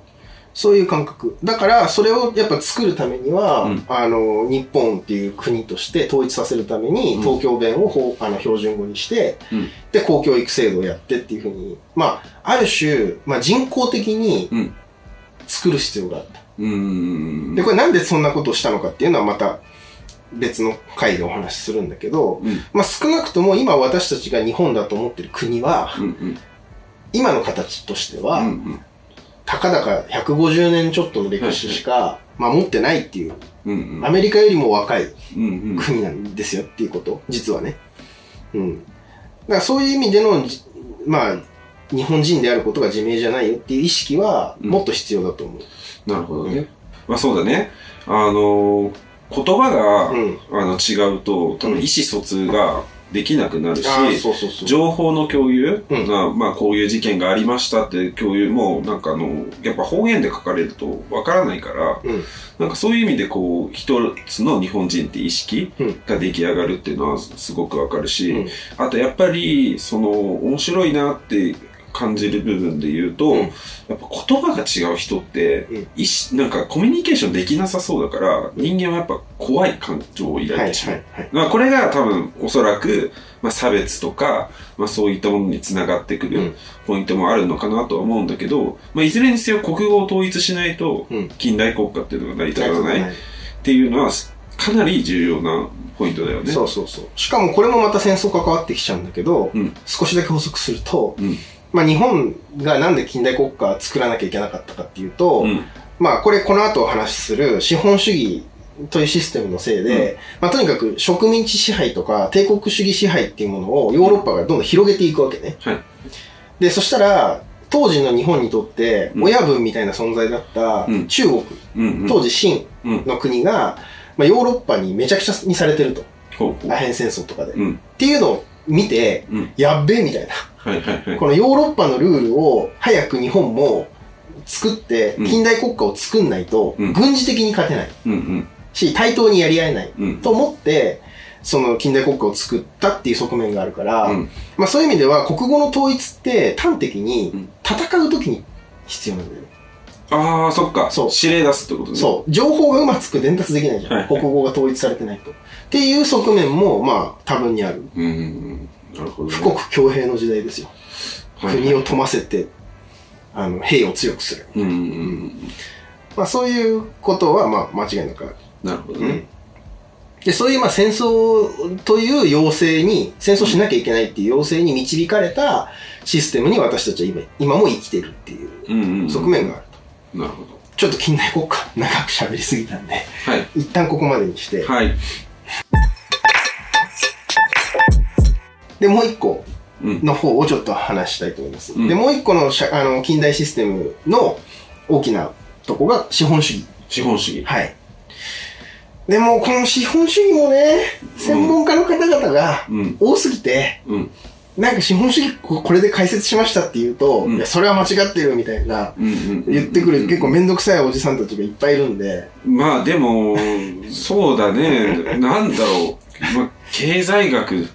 そういう感覚。だから、それをやっぱ作るためには、うんあの、日本っていう国として統一させるために、うん東京弁をほうあの標準語にして、うんで、公教育制度をやってっていうふうに、まあ、ある種、まあ人工的にうん作る必要があった。で、これなんでそんなことをしたのかっていうのはまた別の回でお話しするんだけど、うん。まあ少なくとも今私たちが日本だと思ってる国は、うんうん。今の形としては、うんうん。たかだか150年ちょっとの歴史しか、まあ持ってないっていう、うんうん。アメリカよりも若いうんうん。国なんですよっていうこと、実はね。うん。だからそういう意味での、じまあ、日本人であることが自明じゃないよっていう意識は、うんもっと必要だと思う。なるほどね。まあそうだね。あの、言葉が、うん。あの違うと、多分意思疎通ができなくなるし、そうそうそう。情報の共有、うんがまあこういう事件がありましたって共有も、なんかあの、やっぱ方言で書かれるとわからないから、うん。なんかそういう意味でこう、一つの日本人って意識うんが出来上がるっていうのはすごくわかるし、うんあとやっぱり、その、面白いなって感じる部分で言うと、うんやっぱ言葉が違う人って、うん意思なんかコミュニケーションできなさそうだから、人間はやっぱ怖い感情を抱いはいてしまう。はいはい。まあこれが多分おそらく、まあ、差別とか、まあ、そういったものにつながってくるうんポイントもあるのかなとは思うんだけど、まあ、いずれにせよ国語を統一しないとうん近代国家っていうのが成り立たないっていうのはかなり重要なポイントだよね。そうそうそう。しかもこれもまた戦争関わってきちゃうんだけど、うん少しだけ補足すると、うんまあ日本がなんで近代国家作らなきゃいけなかったかっていうと、うんまあこれこの後お話しする資本主義というシステムのせいで、まあとにかく植民地支配とか帝国主義支配っていうものをヨーロッパがどんどん広げていくわけね。はい。で、そしたら、当時の日本にとってうん親分みたいな存在だったうん中国、うんうん。当時清うん。の国が、まあ、ヨーロッパにめちゃくちゃにされてると。アヘン戦争とかで。っうん。ていうのを見て、うん。やっべえみたいな。はいはいはい。このヨーロッパのルールを早く日本も作ってうん近代国家を作んないとうん軍事的に勝てないうんうん。し対等にやり合えないうん。と思ってその近代国家を作ったっていう側面があるから、うんまあそういう意味では国語の統一って端的にうん戦う時に必要なんだよね。ああ、そっか。そう指令出すってことね。そう。情報がうまく伝達できないじゃん。はいはい国語が統一されてないと。っていう側面もまあ多分にある。う。うんうんうん。なるほど、ね。富国強兵の時代ですよ。はい国を富ませて、あの、兵を強くする。うんうんうん。まあそういうことはまあ間違いなくある。なるほどね。で、そういうまあ戦争という要請に、戦争しなきゃいけないっていう要請に導かれたシステムに私たちは今今も生きてるっていううんうんうん。側面があると。なるほど。ちょっと近代国家 長く喋りすぎたんで、はい。一旦ここまでにして、はい。で、もう一個うん。の方をちょっと話したいと思います。うんで、もう一個の社あの近代システムの大きなとこが資本主義。資本主義。はい。でも、この資本主義もね、専門家の方々がうん。多すぎて、うん。なんか資本主義ここれで解説しましたって言うと、うんいや、それは間違ってるみたいな。言ってくる結構めんどくさいおじさんたちがいっぱいいるんで、まあでも、そうだね。なんだろう。まあ、経済学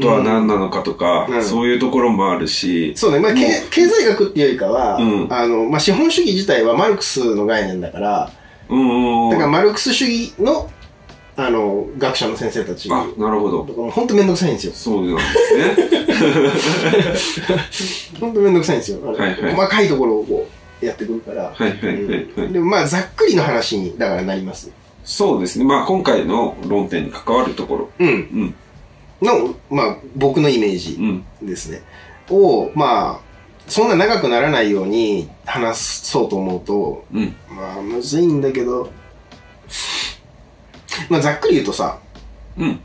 とは何なのかとか、うんそういうところもあるし、そうね、まあ、経済学っていうよりかは、うんあの、まあ、資本主義自体はマルクスの概念だから、うんうんうん。だからマルクス主義の、あの、学者の先生たち、あ、なるほど。本当めんどくさいんですよ。そうなんですね。本当めんどくさいんですよ。あのはいはい細かいところをこうやってくるから。はいはいはいはい。でもまあ、ざっくりの話に、だからなります。そうですね。まあ今回の論点に関わるところ。うん。うん。の、まあ、僕のイメージうん。ですね。を、まあ、そんな長くならないように話そうと思うと、うん。まあ、むずいんだけど、まあ、ざっくり言うとさ、うん。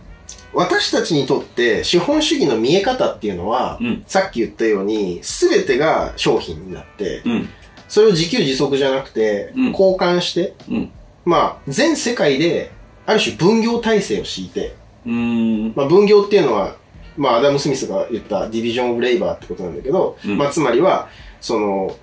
私たちにとって資本主義の見え方っていうのは、うん。さっき言ったように、すべてが商品になって、うん。それを自給自足じゃなくて、うん交換して、うん。まあ、全世界で、ある種分業体制を敷いて。まあ、分業っていうのは、まあ、アダム・スミスが言ったディビジョン・オブ・レイバーってことなんだけど、うんまあ、つまりは、その、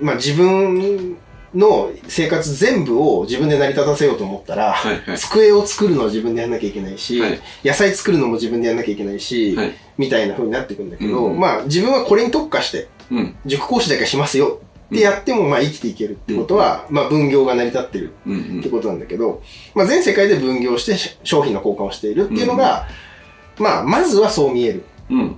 まあ、自分の生活全部を自分で成り立たせようと思ったら、はいはい。机を作るのは自分でやんなきゃいけないし、はい野菜作るのも自分でやんなきゃいけないし、はい。みたいな風になっていくんだけど、うんまあ、自分はこれに特化して、うん。塾講師だけしますよでやってもまあ生きていけるってことは、まあ分業が成り立ってるうんってことなんだけど、まあ全世界で分業してし商品の交換をしているっていうのが、まあまずはそう見える。うん。うん。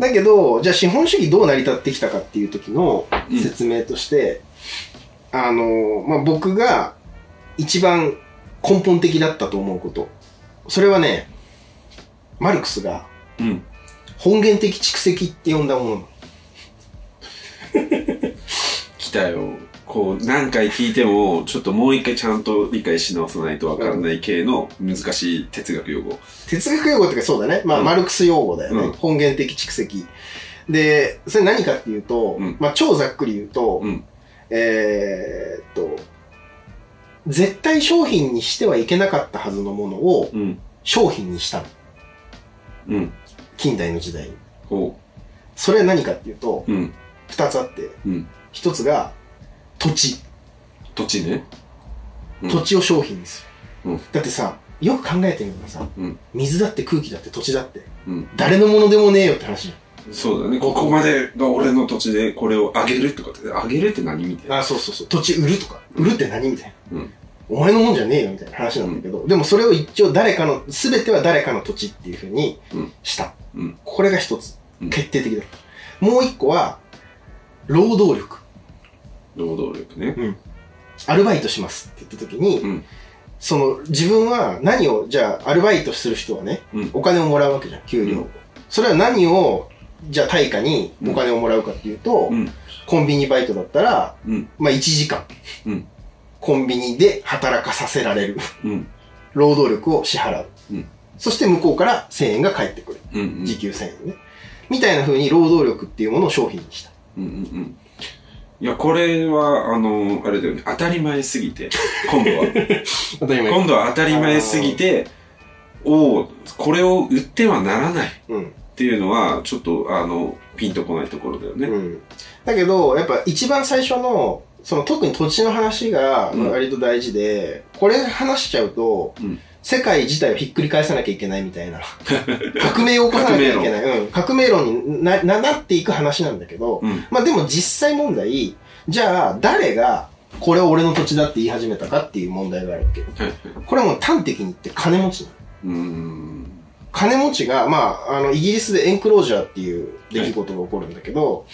だけど、じゃあ資本主義どう成り立ってきたかっていう時の説明として、あの、まあ僕が一番根本的だったと思うこと。それはね、マルクスがうん。本源的蓄積って呼んだもの。来たよ。こう、何回聞いても、ちょっともう一回ちゃんと理解し直さないとわからない系の難しい哲学用語。哲学用語ってかそうだね。まあ、うんマルクス用語だよね。うん本源的蓄積。で、それ何かっていうと、うんまあ超ざっくり言うと、うん。えーっと、絶対商品にしてはいけなかったはずのものをうん。商品にしたの。うん。近代の時代に。ほそれは何かっていうと、う。うん。二つあって、うん。一つが土地。土地ね。うん土地を商品にする。うんだってさ、よく考えてみればさ、うん。水だって空気だって土地だって、うん。誰のものでもねえよって話じそうだね。ここまでが俺の土地でこれをあげるとかって、あげるって何みたい。な。あ、そうそうそう。土地売るとか、売るって何みたいな。うん。お前のもんじゃねえよみたいな話なんだけど、でもそれを一応誰かの、すべては誰かの土地っていうふうにうんした。うん。これが一つう。ん決定的だった。もう一個は、労働力。労働力ね。アルバイトしますって言った時に、うん。その自分は何を、じゃあアルバイトする人はね、うん。お金をもらうわけじゃん、給料。うんそれは何を、じゃあ対価にお金をもらうかっていうと、うん。コンビニバイトだったら、うん。まあ1時間、うん。コンビニで働かさせられる。うん。労働力を支払う。うんそして向こうから1000円が返ってくる。うん。時給1000円ね。みたいな風に労働力っていうものを商品にした。うんうんうん。いや、これは、あの、あれだよね。当たり前すぎて、今度は。当たり今度は当たり前すぎて、おおこれを売ってはならないっうん。ていうのは、ちょっと、あの、ピンとこないところだよね。うん。だけど、やっぱ一番最初の、その特に土地の話がうん割と大事で、これ話しちゃうと、うん世界自体をひっくり返さなきゃいけないみたいな。革命を起こさなきゃいけない。うん。革命論になななっていく話なんだけど、うん。まあでも実際問題、じゃあ誰がこれは俺の土地だって言い始めたかっていう問題があるわけ。はい。これはもう端的に言って金持ちなのうーん。金持ちが、まあ、あの、イギリスでエンクロージャーっていう出来事が起こるんだけど、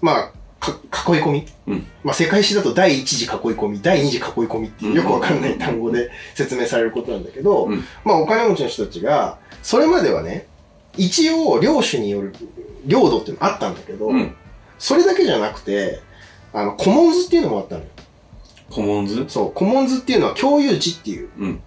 まあ、か、囲い込み。うんまあ、世界史だと第一次囲い込み、第二次囲い込みっていうよくわかんない単語で説明されることなんだけど、うんまあ、お金持ちの人たちが、それまではね、一応、領主による領土っていうのあったんだけど、うん。それだけじゃなくて、あの、コモンズっていうのもあったのよ。コモンズ？そう、コモンズっていうのは共有地っていううん。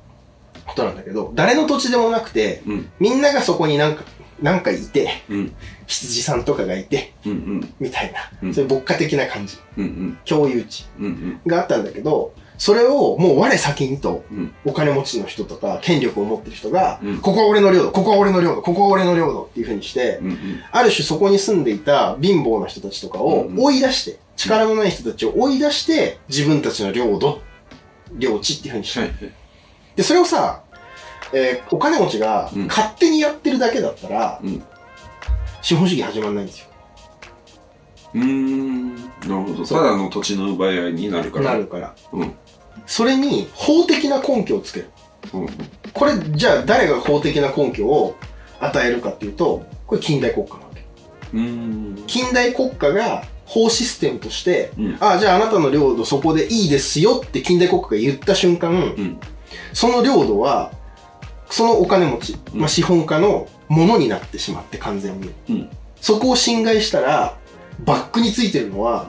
ことなんだけど、誰の土地でもなくて、うん。みんながそこになんか、なんかいて、うん。羊さんとかがいて、うん。うん。みたいな、うんそういう牧歌的な感じ、うん。うん。共有地うん。があったんだけど、それをもう我先にと、うん。お金持ちの人とか、権力を持ってる人が、うんここは俺の領土、ここは俺の領土、ここは俺の領土っていう風にして、うん。ある種そこに住んでいた貧乏な人たちとかをうん追い出して、力のない人たちを追い出して、自分たちの領土、領地っていう風にして、はい。で、それをさ、えーお金持ちがうん勝手にやってるだけだったら、うん。資本主義始まらないんですよ。うーん。なるほど。ただの土地の奪い合いになるから。なるから。うん。それに法的な根拠をつける。うん。これ、じゃあ誰が法的な根拠を与えるかっていうと、これ近代国家なわけ。うーん。近代国家が法システムとして、うん。ああ、じゃああなたの領土そこでいいですよって近代国家が言った瞬間、うん。その領土は、そのお金持ち、うんまあ、資本家のものになってしまって完全に。うん。そこを侵害したら、バックについてるのは、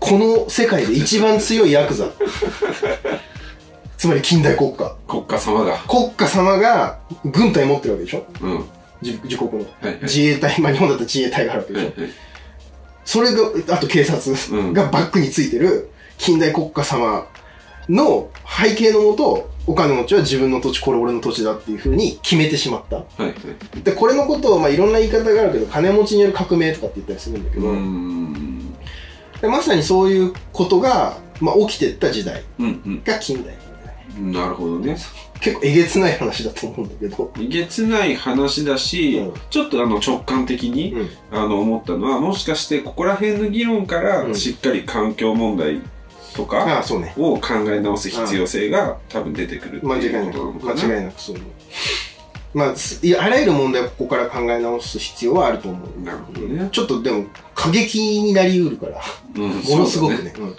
この世界で一番強いヤクザ。つまり近代国家。国家様が。国家様が軍隊持ってるわけでしょ？うん。は自自国の。い。はい。自衛隊、まあ日本だったら自衛隊があるわけでしょ、はい。それが、あと警察うんがバックについてる近代国家様の背景のもと、お金持ちは自分の土地、これ俺の土地だっていうふうに決めてしまった。はい。はい。で、これのことを、まあいろんな言い方があるけど、金持ちによる革命とかって言ったりするんだけど。でまさにそういうことが、まあ起きてった時代うん。うん。が近代。なるほどね。結構えげつない話だと思うんだけど。えげつない話だし、うんちょっとあの直感的に、うん。あの思ったのは、もしかしてここら辺の議論からうんしっかり環境問題とか。を考え直す必要性が多分出てくる間違いなく。間違いなくそう。まあ、すいやあらゆる問題をここから考え直す必要はあると思う。なるほどね。ちょっとでも、過激になりうるから、うん ものすごくね。うん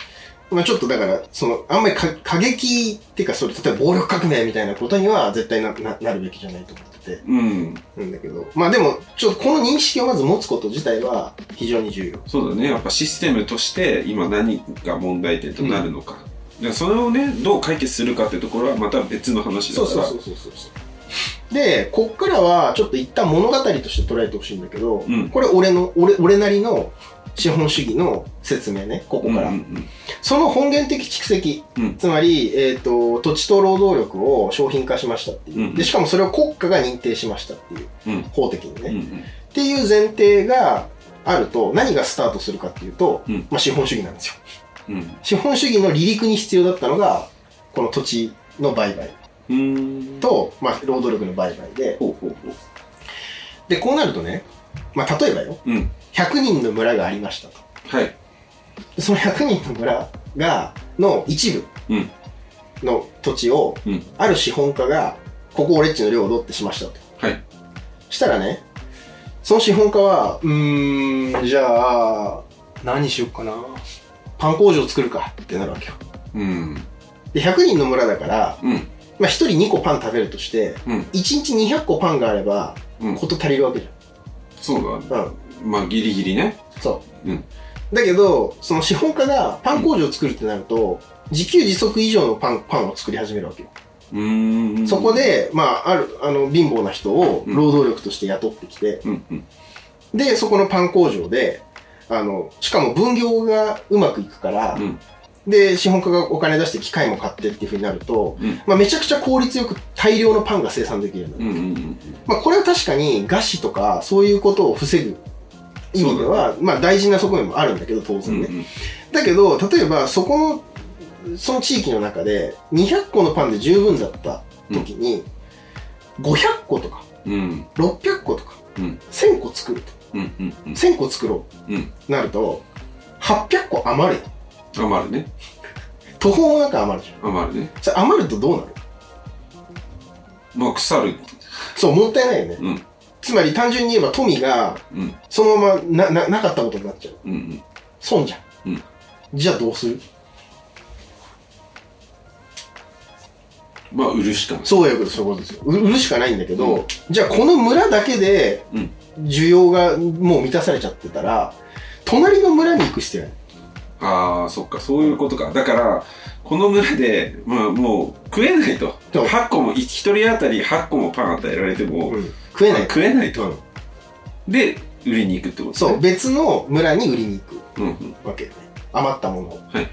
まあちょっとだから、その、あんまりか過激っていうか、それ、例えば暴力革命みたいなことには絶対なななるべきじゃないと思ってて、うん。だけど、まあでも、ちょっとこの認識をまず持つこと自体は非常に重要。そうだね。やっぱシステムとして今何が問題点となるのか。でそれをね、どう解決するかってところはまた別の話だから。そうそうそうそうそうそう。で、こっからはちょっと一旦物語として捉えてほしいんだけど、うんこれ俺の、俺、俺なりの資本主義の説明ね、ここから。うんうんその本源的蓄積、うんつまり、えっ、と、土地と労働力を商品化しましたっていう。うんで、しかもそれを国家が認定しましたっていう。うん法的にね、うんうんっていう前提があると、何がスタートするかっていうと、うんまあ資本主義なんですよ。うん資本主義の離陸に必要だったのが、この土地の売買。と、まあ労働力の売買で、ほうほうほう。で、こうなるとね、まあ例えばよ、うん。100人の村がありましたと。はい。でその100人の村が、の一部うん。の土地を、うん。ある資本家が、ここ俺っちの領土ってしましたと。はい。したらね、その資本家は、うーん、じゃあ、何しよっかな。パン工場作るかってなるわけよ。うん。で、100人の村だから、うん。まあ1人2個パン食べるとして、うん。1日200個パンがあれば、うん。こと足りるわけじそうだ。ゃん。うん。まあ、ギリギリね。そう。うん。だけど、その資本家がパン工場を作るってなると、自給自足以上のパン、パンを作り始めるわけよ。うーん。そこ、で、まあ、ある、あの、貧乏な人をうん労働力として雇ってきて、うん。うん。で、そこのパン工場で、あの、しかも分業がうまくいくから、うん。で、資本家がお金出して機械も買ってっていう風になると、うん。まあ、めちゃくちゃ効率よく大量のパンが生産できるようになる。うん。うん。まあ、これは確かに餓死とか、そういうことを防ぐ意味では、まあ、大事な側面もあるんだけど、当うん。然ね。うん。だけど、例えば、そこの、その地域の中で、200個のパンで十分だった時に、500個とか、うん。600個とか、うん。1000個作ると。うん。うん。うん。1000個作ろうん。う。なると、800個余るよ。余るね。途方もなく余るじゃん。余るね。それ余るとどうなる？まあ、腐る。そう、もったいないよね。うん。つまり単純に言えば富がうん。そのままな、な、なかったことになっちゃう。うん。損じゃん。うんじゃあどうする？まあ、売るしかない。そういうこと、そういうことですよ。売売るしかないんだけど、うんじゃあこの村だけでうん。需要がもう満たされちゃってたら、隣の村に行く必要ない。ああ、そっか、そういうことか。だから、この村で、まあ、もう、食えないと。そう8個も、一人当たり8個もパン与えられても、うん食えない。食えないと。うんで、売りに行くってことそう、ね。別の村に売りに行くうんうん。わけ。余ったものを。はいはい。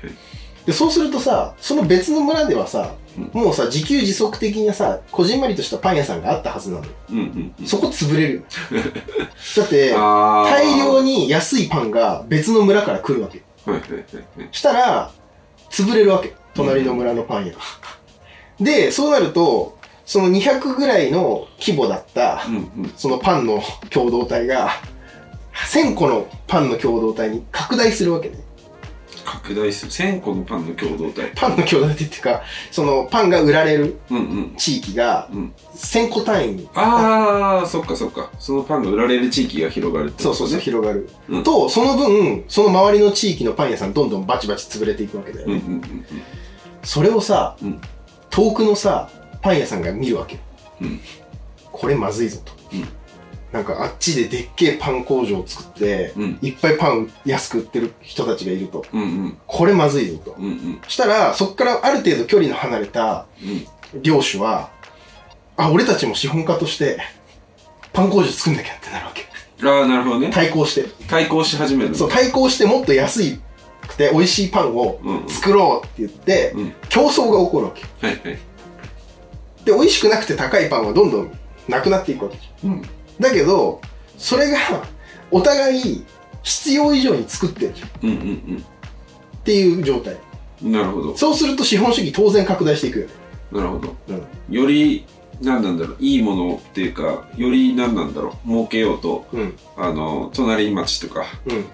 で、そうするとさ、その別の村ではさ、うもうさ、自給自足的なさ、こじんまりとしたパン屋さんがあったはずなのよ。うんうんうん。そこ潰れるよ。だって、大量に安いパンが別の村から来るわけ。はいはいはいはい。したら、潰れるわけ。隣の村のパン屋。で、そうなると、その200ぐらいの規模だった、うんうん。そのパンの共同体が、1000個のパンの共同体に拡大するわけね。拡大する。1000個のパンの共同体。パンの共同体っていうか、そのパンが売られるうんうん。地域がうん。1000個単位に、ああ、そっかそっか。そのパンが売られる地域が広がるってそうそうそう。広がる。うんと、その分、その周りの地域のパン屋さんどんどんバチバチ潰れていくわけだよね。うんうんうんそれをさ、うん遠くのさ、パン屋さんが見るわけよ。うんこれまずいぞと。うんなんかあっちででっけえパン工場を作って、うん。いっぱいパン安く売ってる人たちがいると。うんうん。これまずいぞと。うんうん。したら、そっからある程度距離の離れたうん。領主は、あ、俺たちも資本家として、パン工場作んなきゃってなるわけ。ああ、なるほどね。対抗して。対抗し始めるのそう、対抗してもっと安いくて美味しいパンをうんうん作ろうって言って、うん。競争が起こるわけ。はいはい。で、美味しくなくて高いパンはどんどんなくなっていくわけじうん。ゃん。だけど、それが、お互い必要以上に作ってるじゃん。っうんうんていう状態。うん。なるほど。そうすると資本主義当然拡大していくよね。なるほど。うんより、何なんだろう、いいものっていうか、より何なんだろう、儲けようと、うん。あの、隣町とかうん。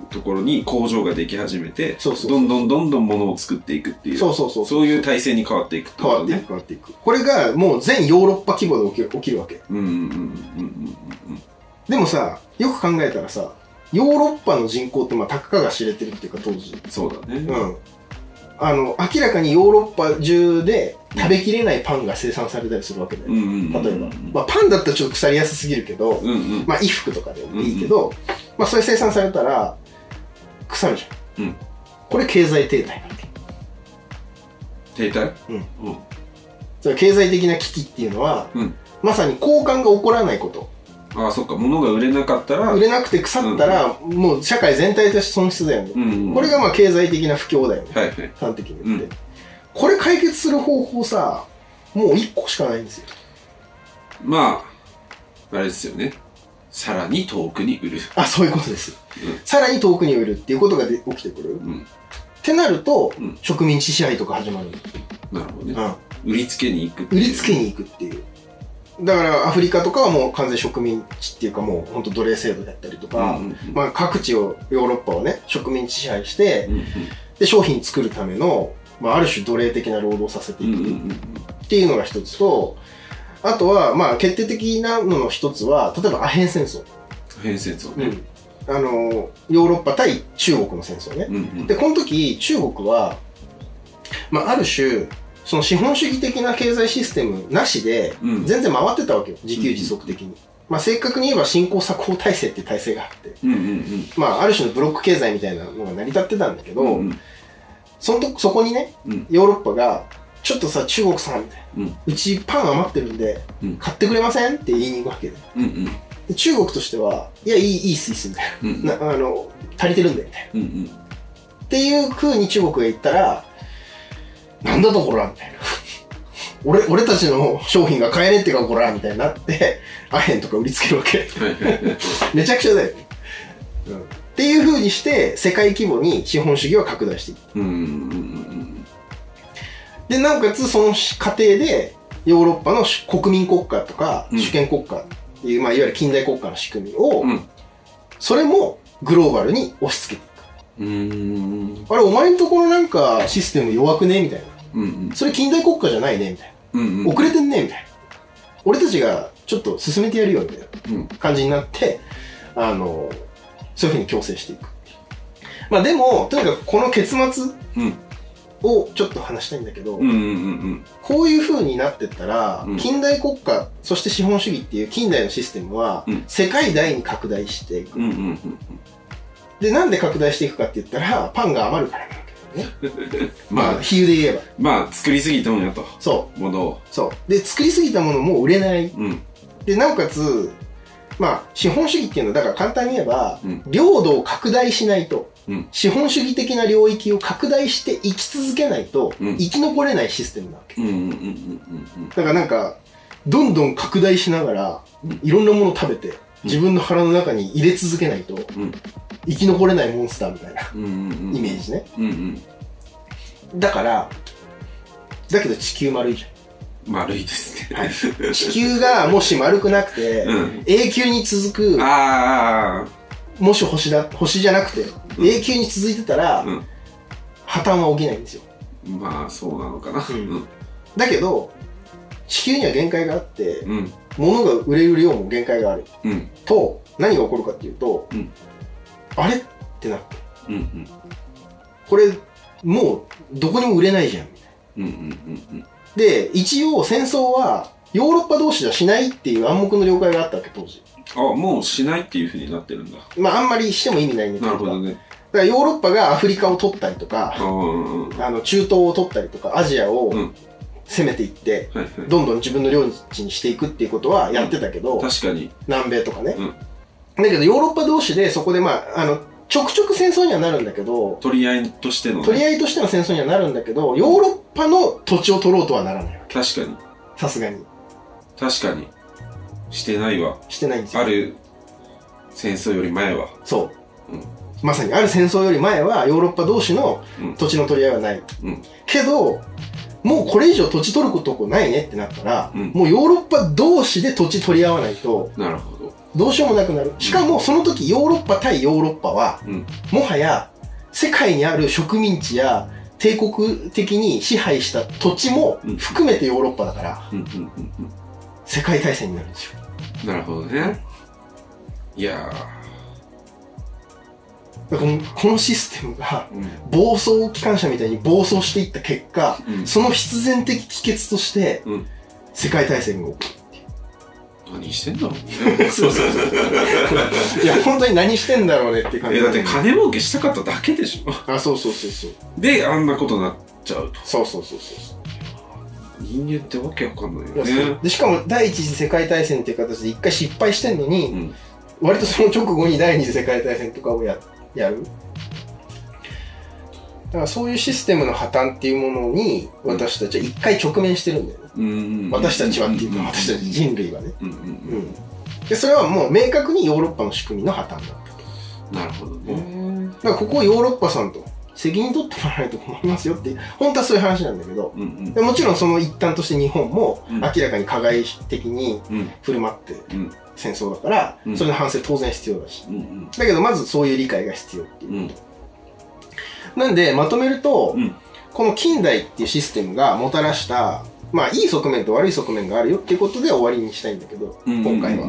のところに工場ができ始めて、そうそうどんどんどんどん物を作っていくっていう、そうそうそう。そういう体制に変わっていくってことね変わっていく、。変わっていく。これがもう全ヨーロッパ規模で起きる起きるわけ。うんうんうんうんうんでもさ、よく考えたらさ、ヨーロッパの人口ってまあたかが知れてるっていうか当時。うん。そうだね。うん。あの、明らかにヨーロッパ中で食べきれないパンが生産されたりするわけだよ。うんうんうんうん。例えば。まあパンだったらちょっと腐りやすすぎるけど、うんうん。まあ衣服とかでもいいけど、まあそれ生産されたら腐るじゃん。うんこれ経済停滞なんだよ。停滞？うんうん。経済的な危機っていうのは、うんまさに交換が起こらないこと。ああ、そっか。物が売れなかったら、売れなくて腐ったら、もう社会全体として損失だよね。うんうん。これがまあ経済的な不況だよね。はいはい。端的に言って。これ解決する方法さ、もう一個しかないんですよ。まあ、あれですよね。さらに遠くに売る。あ、そういうことです。うんさらに遠くに売るっていうことがで起きてくる。っうん。てなると、うん植民地支配とか始まる。なるほどね。うん。売りつけに行くっていう売りつけに行くっていう。だからアフリカとかはもう完全植民地っていうかもう本当奴隷制度だったりとか、うんうんうんまあ各地を、ヨーロッパをね、植民地支配して、うんで、商品作るための、まあある種奴隷的な労働をさせていくうんうんうんうんっていうのが一つと、あとは、まあ決定的なのの一つは、例えばアヘン戦争。変節をね。あの、ヨーロッパ対中国の戦争ね。うんうんで、この時、中国は、まあ、ある種、その資本主義的な経済システムなしで、うん全然回ってたわけよ。自給自足的に。まあ、正確に言えば新興作法体制って体制があって、うんうんまあ、ある種のブロック経済みたいなのが成り立ってたんだけど、うんうんそのとそこにね、うんヨーロッパが、ちょっとさ、中国さん。うんうちパン余ってるんで、うん買ってくれませんって言いに行くわけで。うんうんで中国としては、いや、いい、いいっす、いいっす、みたいうんな。なあの、足りてるんだよ、みたいな。うんうんっていう風に中国が言ったら、なんだとこらみたいな。俺、俺たちの商品が買えねえってかこらみたいになって、アヘンとか売りつけるわけ。めちゃくちゃだよね。うん。っていう風にして、世界規模に資本主義は拡大していく。うんうんうんで、なおかつその過程で、ヨーロッパの国民国家とか、うん主権国家っていう、まあ、いわゆる近代国家の仕組みを、うんそれもグローバルに押し付けていうんうんく。あれ、お前んところなんかシステム弱くねみたいな。うんうんそれ近代国家じゃないねみたいな。うんうん遅れてんねみたいな。俺たちがちょっと進めてやるよみたいなうん感じになって、あの、そういうふうに強制していく。まあでも、とにかくこの結末うんをちょっと話したいんだけど、うんうんうんこういう風になってったら、うん近代国家、そして資本主義っていう近代のシステムは、うん世界大に拡大していく。うんうんうんで、なんで拡大していくかって言ったら、パンが余るからなんだけどね。まあ、まあ比喩で言えば。まあ作りすぎたもんやとそう。ものをそう。で、作りすぎたものも売れない。うんで、なおかつ、まあ、資本主義っていうのは、だから簡単に言えば、うん領土を拡大しないと、うん資本主義的な領域を拡大して生き続けないと、うん。生き残れないシステムなわけ。だからなんか、どんどん拡大しながらうん、いろんなものを食べて、自分の腹の中に入れ続けないと、うん。生き残れないモンスターみたいなイメージね。だから、だけど地球丸いじ丸いですね。ゃん。地球がもし丸くなくて、うん。永久に続く、ああもし星だ、星じゃなくて、うん永久に続いてたら、うん。破綻は起きないんですよ。まあそうなのかな。うん。だけど、地球には限界があって、うん。物が売れる量も限界がある。うん。と、何が起こるかっていうと、うん。あれってなって、うんうん。これ、もう、どこにも売れないじゃん。うんうんうんうんで、一応戦争は、ヨーロッパ同士じゃしないっていう暗黙の了解があったわけ、当時。あもうしないっていうふうになってるんだ。まあ、あんまりしても意味ないね。なるほどね。だからヨーロッパがアフリカを取ったりとか、あの、中東を取ったりとか、アジアをうん。攻めていって、はいはい。どんどん自分の領地にしていくっていうことはやってたけど、確かに。南米とかね。うん。だけど、ヨーロッパ同士でそこでまあ、あの、ちょくちょく戦争にはなるんだけど、取り合いとしてのね取り合いとしての戦争にはなるんだけど、ヨーロッパの土地を取ろうとはならない。確かにさすがに。確かにしてないわしてないんですよ。ある戦争より前はそう。うんまさにある戦争より前はヨーロッパ同士のうん土地の取り合いはない。うんけど、もうこれ以上土地取ることないねってなったら、うんもうヨーロッパ同士で土地取り合わないと、なるほど。どうしようもなくなる。しかもその時ヨーロッパ対ヨーロッパは、うん。もはや世界にある植民地や帝国的に支配した土地も含めてヨーロッパだから、うん、うん、うん、うん。世界大戦になるんですよ。なるほどね。いやこのこのシステムが。暴走機関車みたいに暴走していった結果、うんその必然的帰結として、うん世界大戦が起こ何してんだろう？そうそうそう。いや、本当に何してんだろうねっていう感じ。え、だって金儲けしたかっただけでしょ。あ、そうそうそうそう。で、あんなことになっちゃうと。そうそうそうそうそう。人間ってわけわかんないよねう。でしかも第一次世界大戦っていう形で一回失敗してんのに、うん。割とその直後に第二次世界大戦とかをややるだからそういうシステムの破綻っていうものに私たちは一回直面してるんだよね、うん。私たちはっていうかん私たち人類はね、でそれはもう明確にヨーロッパの仕組みの破綻だったうん。なるほどね。だからここをヨーロッパさんと責任取ってもらわないと困りますよって本当はそういう話なんだけどうんうん。でもちろんその一端として日本もうん。明らかに加害的にうん。振る舞ってうん。戦争だから、うん。それの反省当然必要だし。うんうん。だけどまずそういう理解が必要っていう。うん。なんで、まとめると、うん。この近代っていうシステムがもたらした、まあ、いい側面と悪い側面があるよっていうことで終わりにしたいんだけど、うん今回は。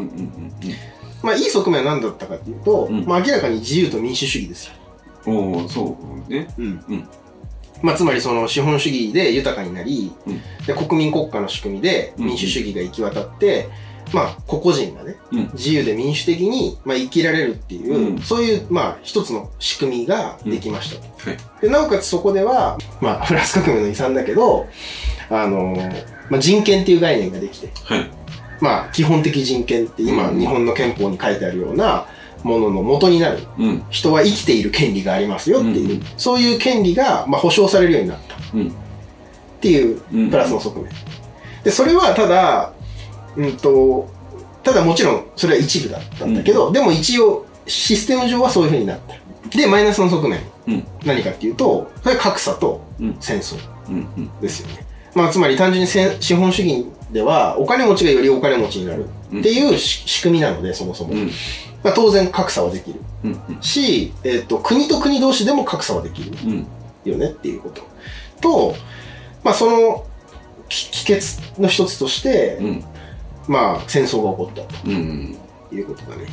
まあ、いい側面は何だったかっていうと、うんまあ、明らかに自由と民主主義ですよ。うんおおそうね。うんうんまあ、つまりその資本主義で豊かになり、うんで国民国家の仕組みで民主主義が行き渡って、まあ、個々人がね、うん自由で民主的に、まあ、生きられるっていう、うんそういう、まあ、一つの仕組みができましたと。はい。で、なおかつそこでは、まあ、フランス革命の遺産だけど、あのまあ、人権っていう概念ができて、はい。まあ、基本的人権って今、うん日本の憲法に書いてあるようなものの元になる。うん人は生きている権利がありますよっていう、うんそういう権利が、まあ、保障されるようになったっうんていううんプラスの側面。で、それはただ、うんと、ただもちろんそれは一部だったんだけど、でも一応システム上はそういう風になった。で、マイナスの側面。うん何かっていうと、それは格差とうん戦争うんうんですよね。まあ、つまり単純にせ資本主義では、お金持ちがよりお金持ちになるっていうし仕組みなので、そもそも。うんまあ、当然格差はできる。うんし、えっ、と、国と国同士でも格差はできるうんよねっていうこと。と、まあ、その、き帰結の一つとして、うんまあ、戦争が起こったうんということだね。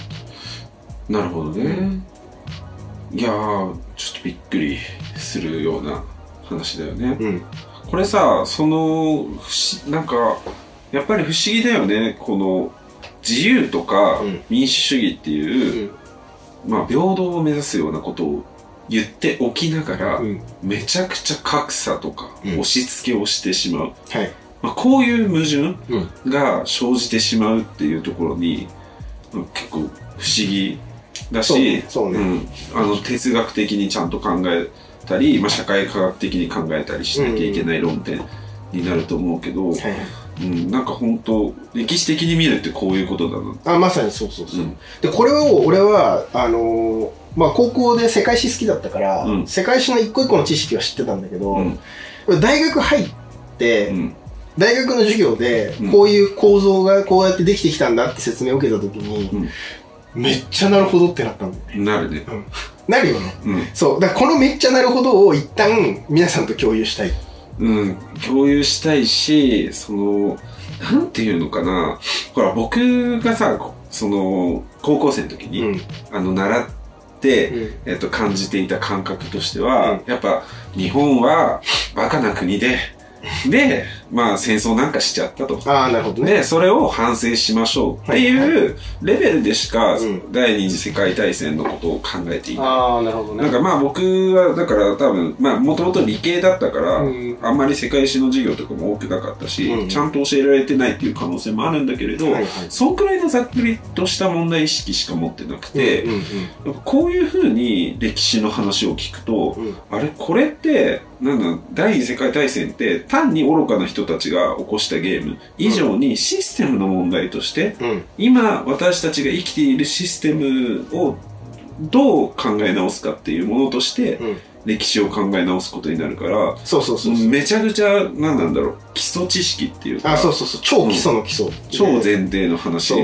なるほどね。いやー、ちょっとびっくりするような話だよね。うん。これさ、その、不思なんか、やっぱり不思議だよね。この、自由とかうん民主主義ってういう、ん。まあ、平等を目指すようなことを言っておきながら、うん。めちゃくちゃ格差とか、うん押し付けをしてしまう。はい。まあ、こういう矛盾うん。が生じてしまうっていうところに、うん結構不思議だし、そうねそうねん、あの哲学的にちゃんと考えたり、まあ、社会科学的に考えたりしなきゃいけない論点になると思うけど、はいはい。うん、なんか本当歴史的に見るってこういうことだな。あ、まさにそうそうそう。うんで、これを俺は、あのーまあ、高校で世界史好きだったから、うん世界史の一個一個の知識は知ってたんだけど、うん大学入って、うん大学の授業でうん、こういう構造がこうやってできてきたんだって説明を受けたときに、うんめっちゃなるほどってなったんだよね。なるね。なるよね。うんそう。だからこのめっちゃなるほどを一旦皆さんと共有したい。うん、共有したいし、その、なんていうのかな。ほら、僕がさ、こその、高校生の時に、うん。あの、習って、うんえっと、感じていた感覚としては、やっぱ、日本はバカな国で、で、まあ、戦争なんかしちゃったと。ああ、なるほどね。で、それを反省しましょうっていうレベルでしか、うん第二次世界大戦のことを考えていない。ああ、なるほどね。なんかまあ僕は、だから多分、まあもともと理系だったから、うんあんまり世界史の授業とかも多くなかったし、うんちゃんと教えられてないっていう可能性もあるんだけれど、はいはいそんくらいのざっくりとした問題意識しか持ってなくて、うんうんやっぱこういうふうに歴史の話を聞くと、うんあれこれって、なんだ、第二次世界大戦って単に愚かな人たちが起こしたゲーム以上にシステムの問題として、うん。うん。今私たちが生きているシステムをどう考え直すかっていうものとして、うん。歴史を考え直すことになるから、そうそうそう。めちゃくちゃ、何なんだろう、基礎知識っていうか、あ、そうそうそう。超基礎の基礎。超前提の話。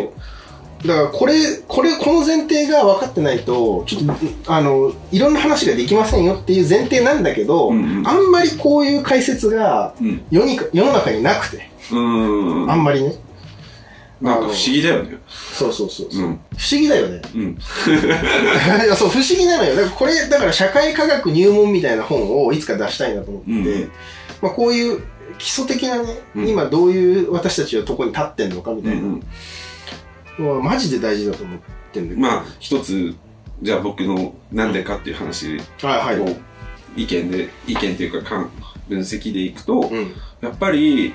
だからこれ、これ、この前提が分かってないと、ちょっと、あの、いろんな話ができませんよっていう前提なんだけど、うんうんあんまりこういう解説がうん。世に世の中になくて、うーん。あんまりね。なんか不思議だよね。そうそうそうそう、うん。不思議だよね。うん。そう、不思議なのよ。だからこれ、だから社会科学入門みたいな本をいつか出したいなと思って、うんまあこういう基礎的なね、うん今どういう私たちのとこに立ってんのかみたいなうんのはマジで大事だと思ってんだけど。まあ、一つ、じゃあ僕のなんでかっていう話はいはい。を意見で、意見というかかん分析でいくと、うん。やっぱり、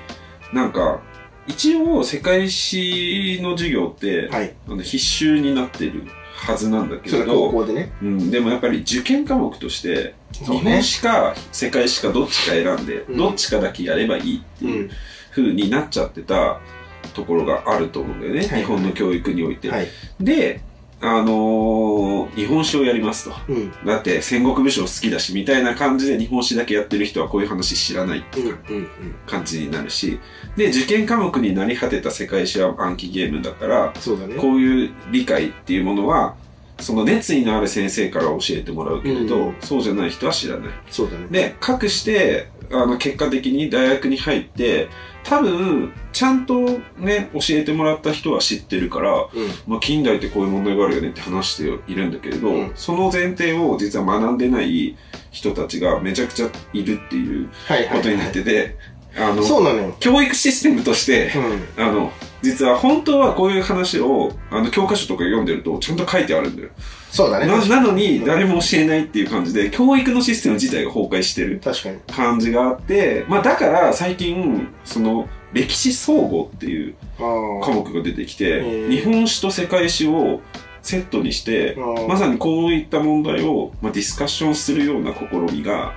なんか、一応世界史の授業って、はい。あの必修になってるはずなんだけれそれ高ど、校でね。うん、でもやっぱり受験科目として、日本史か世界史かどっちか選んで、うんどっちかだけやればいいってう。いうん風になっちゃってたところがあると思うんだよね、はい日本の教育において。はい。で、あのー日本史をやりますと。うん。だって戦国武将好きだしみたいな感じで日本史だけやってる人はこういう話知らないってうん。いううん。感じになるし、で、受験科目になり果てた世界史は暗記ゲームだから、そうだね。こういう理解っていうものは、その熱意のある先生から教えてもらうけれど、うんそうじゃない人は知らない。そうだね。で、かくして、あの、結果的に大学に入って、多分、ちゃんとね、教えてもらった人は知ってるから、うん。まあ、近代ってこういう問題があるよねって話しているんだけれど、うんその前提を実は学んでない人たちがめちゃくちゃいるっていうはいはい。ことになってて、あの、そうなのよ。教育システムとして、うん。あの、実は本当はこういう話を、あの、教科書とか読んでるとちゃんと書いてあるんだよ。そうだね。ななのに誰も教えないっていう感じで、教育のシステム自体が崩壊してる確かに。感じがあって、まあだから最近、その、歴史総合っていう。科目が出てきて日本史と世界史をセットにして、うんまさにこういった問題を、まあ、ディスカッションするような試みが、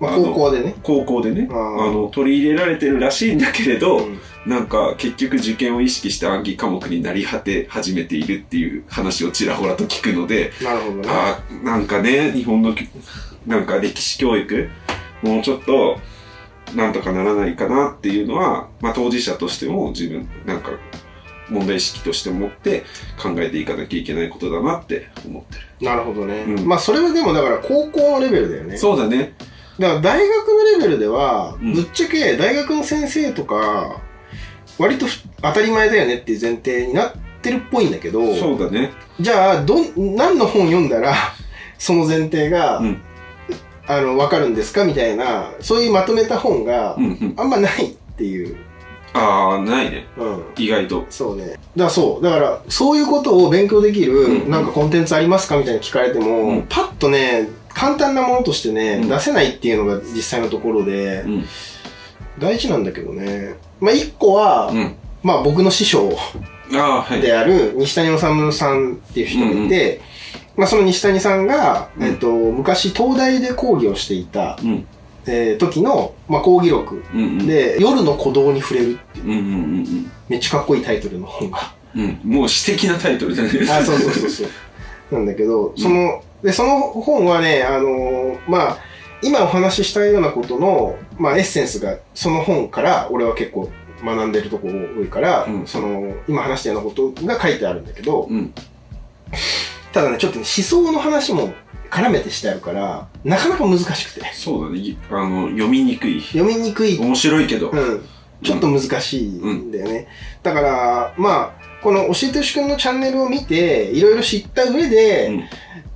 まあ、あの高校でね。高校でね、ああーの、取り入れられてるらしいんだけれど、うんなんか結局受験を意識した暗記科目になり果て始めているっていう話をちらほらと聞くので、なるほどね。ああ、なんかね、日本のき、なんか歴史教育、もうちょっと、なんとかならないかなっていうのは、まあ当事者としても自分、なんか、問題意識として持って考えていかなきゃいけないことだなって思ってる。なるほどね。うんまあ、それはでもだから高校のレベルだよね。そうだね。だから大学のレベルでは、うんぶっちゃけ大学の先生とか、割とふ当たり前だよねっていう前提になってるっぽいんだけど、そうだね。じゃあ、どん、何の本読んだら、その前提が、うん。あの、わかるんですかみたいな、そういうまとめた本がう、んうん。あんまないっていう。ああ、ないね。うん。意外と。そうね。だからそう。だから、そういうことを勉強できる、うんなんかコンテンツありますかみたいに聞かれても、うんパッとね、簡単なものとしてね、うん出せないっていうのが実際のところで、うん。大事なんだけどね。まあ、一個は、うん。まあ僕の師匠ああ、はい。である西谷治さんっていう人がいて、まあその西谷さんが、うんえっと、昔東大で講義をしていた、うん。えー時の、まあ講義録うんうん。で、夜の鼓動に触れるっていう、うんうんうんめっちゃかっこいいタイトルの本が。うん。うん。もう詩的なタイトルだね。あ、そうそうそうそう。なんだけど、その、で、その本はね、あのーまあ、今お話ししたようなことの、まあ、エッセンスが、その本から、俺は結構学んでるとこ多いから、うんその、今話したようなことが書いてあるんだけど、うん。ただね、ちょっと、ね、思想の話も絡めてしてあるから、なかなか難しくて、そうだね。いあの、読みにくい。読みにくい、面白いけど。うん、ちょっと難しいんだよね。だから、まあ、この教えてよしくんのチャンネルを見て、いろいろ知った上で、うん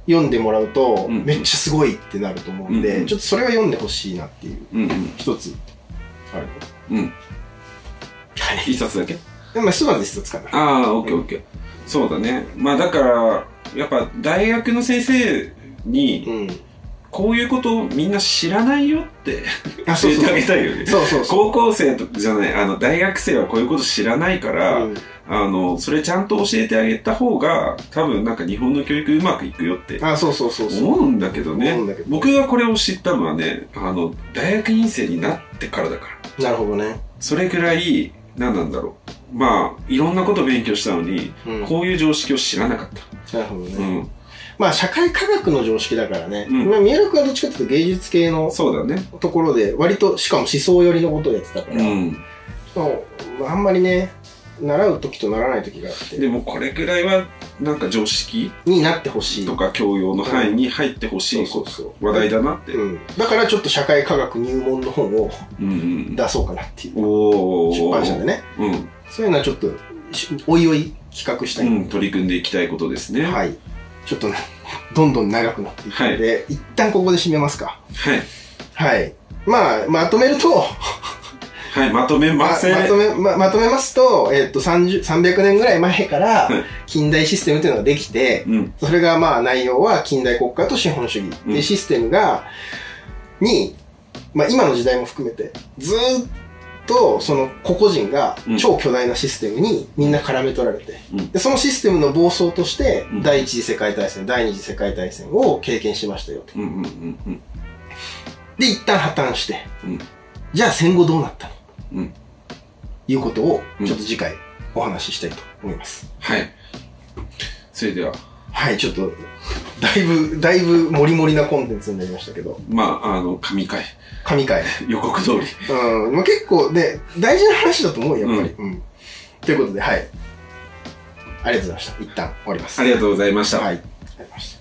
読んでもらうと、うんめっちゃすごいってなると思うんで、うんちょっとそれは読んでほしいなっていう、うんうん。一つ、あるうん。はい。一冊だけ？でも、すまず一冊かな。ああ、オッケーオッケー。そうだね。まあだから、やっぱ大学の先生に、うん。こういうことをみんな知らないよって教えてあげたいよね。そうそう。高校生とじゃない、あの、大学生はこういうこと知らないから、うんあの、それちゃんと教えてあげた方が、多分なんか日本の教育うまくいくよってあ、そうそうそうそう。思うんだけどね。僕がこれを知ったのはね、あの、大学院生になってからだから。なるほどね。それぐらい、何なんだろう。まあ、いろんなこと勉強したのに、うんこういう常識を知らなかった。なるほどね。うん。まあ社会科学の常識だからね。うんまあ三浦君はどっちかっていうと芸術系のそうだね。ところで、割としかも思想寄りのことをやってたから、うん。まああんまりね、習う時とならない時があって、でもこれぐらいは、なんか常識になってほしい。とか教養の範囲に入ってほしそういそうそう。話題だなって。うん。だからちょっと社会科学入門の本をうん出そうかなっていう。うん。おー。出版社でね。うん。そういうのはちょっと、しおいおい企画したい。うん。取り組んでいきたいことですね。い。はい。ちょっとね、どんどん長くなっていくので、一旦ここで締めますか。はい。はい。まあ、まとめると、はい、まとめまません。まとめ、ま、まとめますと、えっと、30、300年ぐらい前からはい、近代システムというのができて、うん。それがまあ内容は近代国家と資本主義っていうシステムが、に、まあ今の時代も含めて、ずーっとその個々人がうん。超巨大なシステムにみんな絡め取られて、うん。でそのシステムの暴走としてうん、第一次世界大戦、第二次世界大戦を経験しましたよと。で、一旦破綻して、うん。じゃあ戦後どうなったの？うん。いうことを、うん。ちょっと次回お話ししたいと思います。はい。それでは、はい、ちょっと、だいぶ、だいぶモリモリなコンテンツになりましたけど、まあ、あの、神回、神回。予告通り。うん、まあ、結構ね、大事な話だと思うよ、やっぱり。うん。ということで、はい。ありがとうございました。一旦終わります。ありがとうございました。はい。ありがとうございました。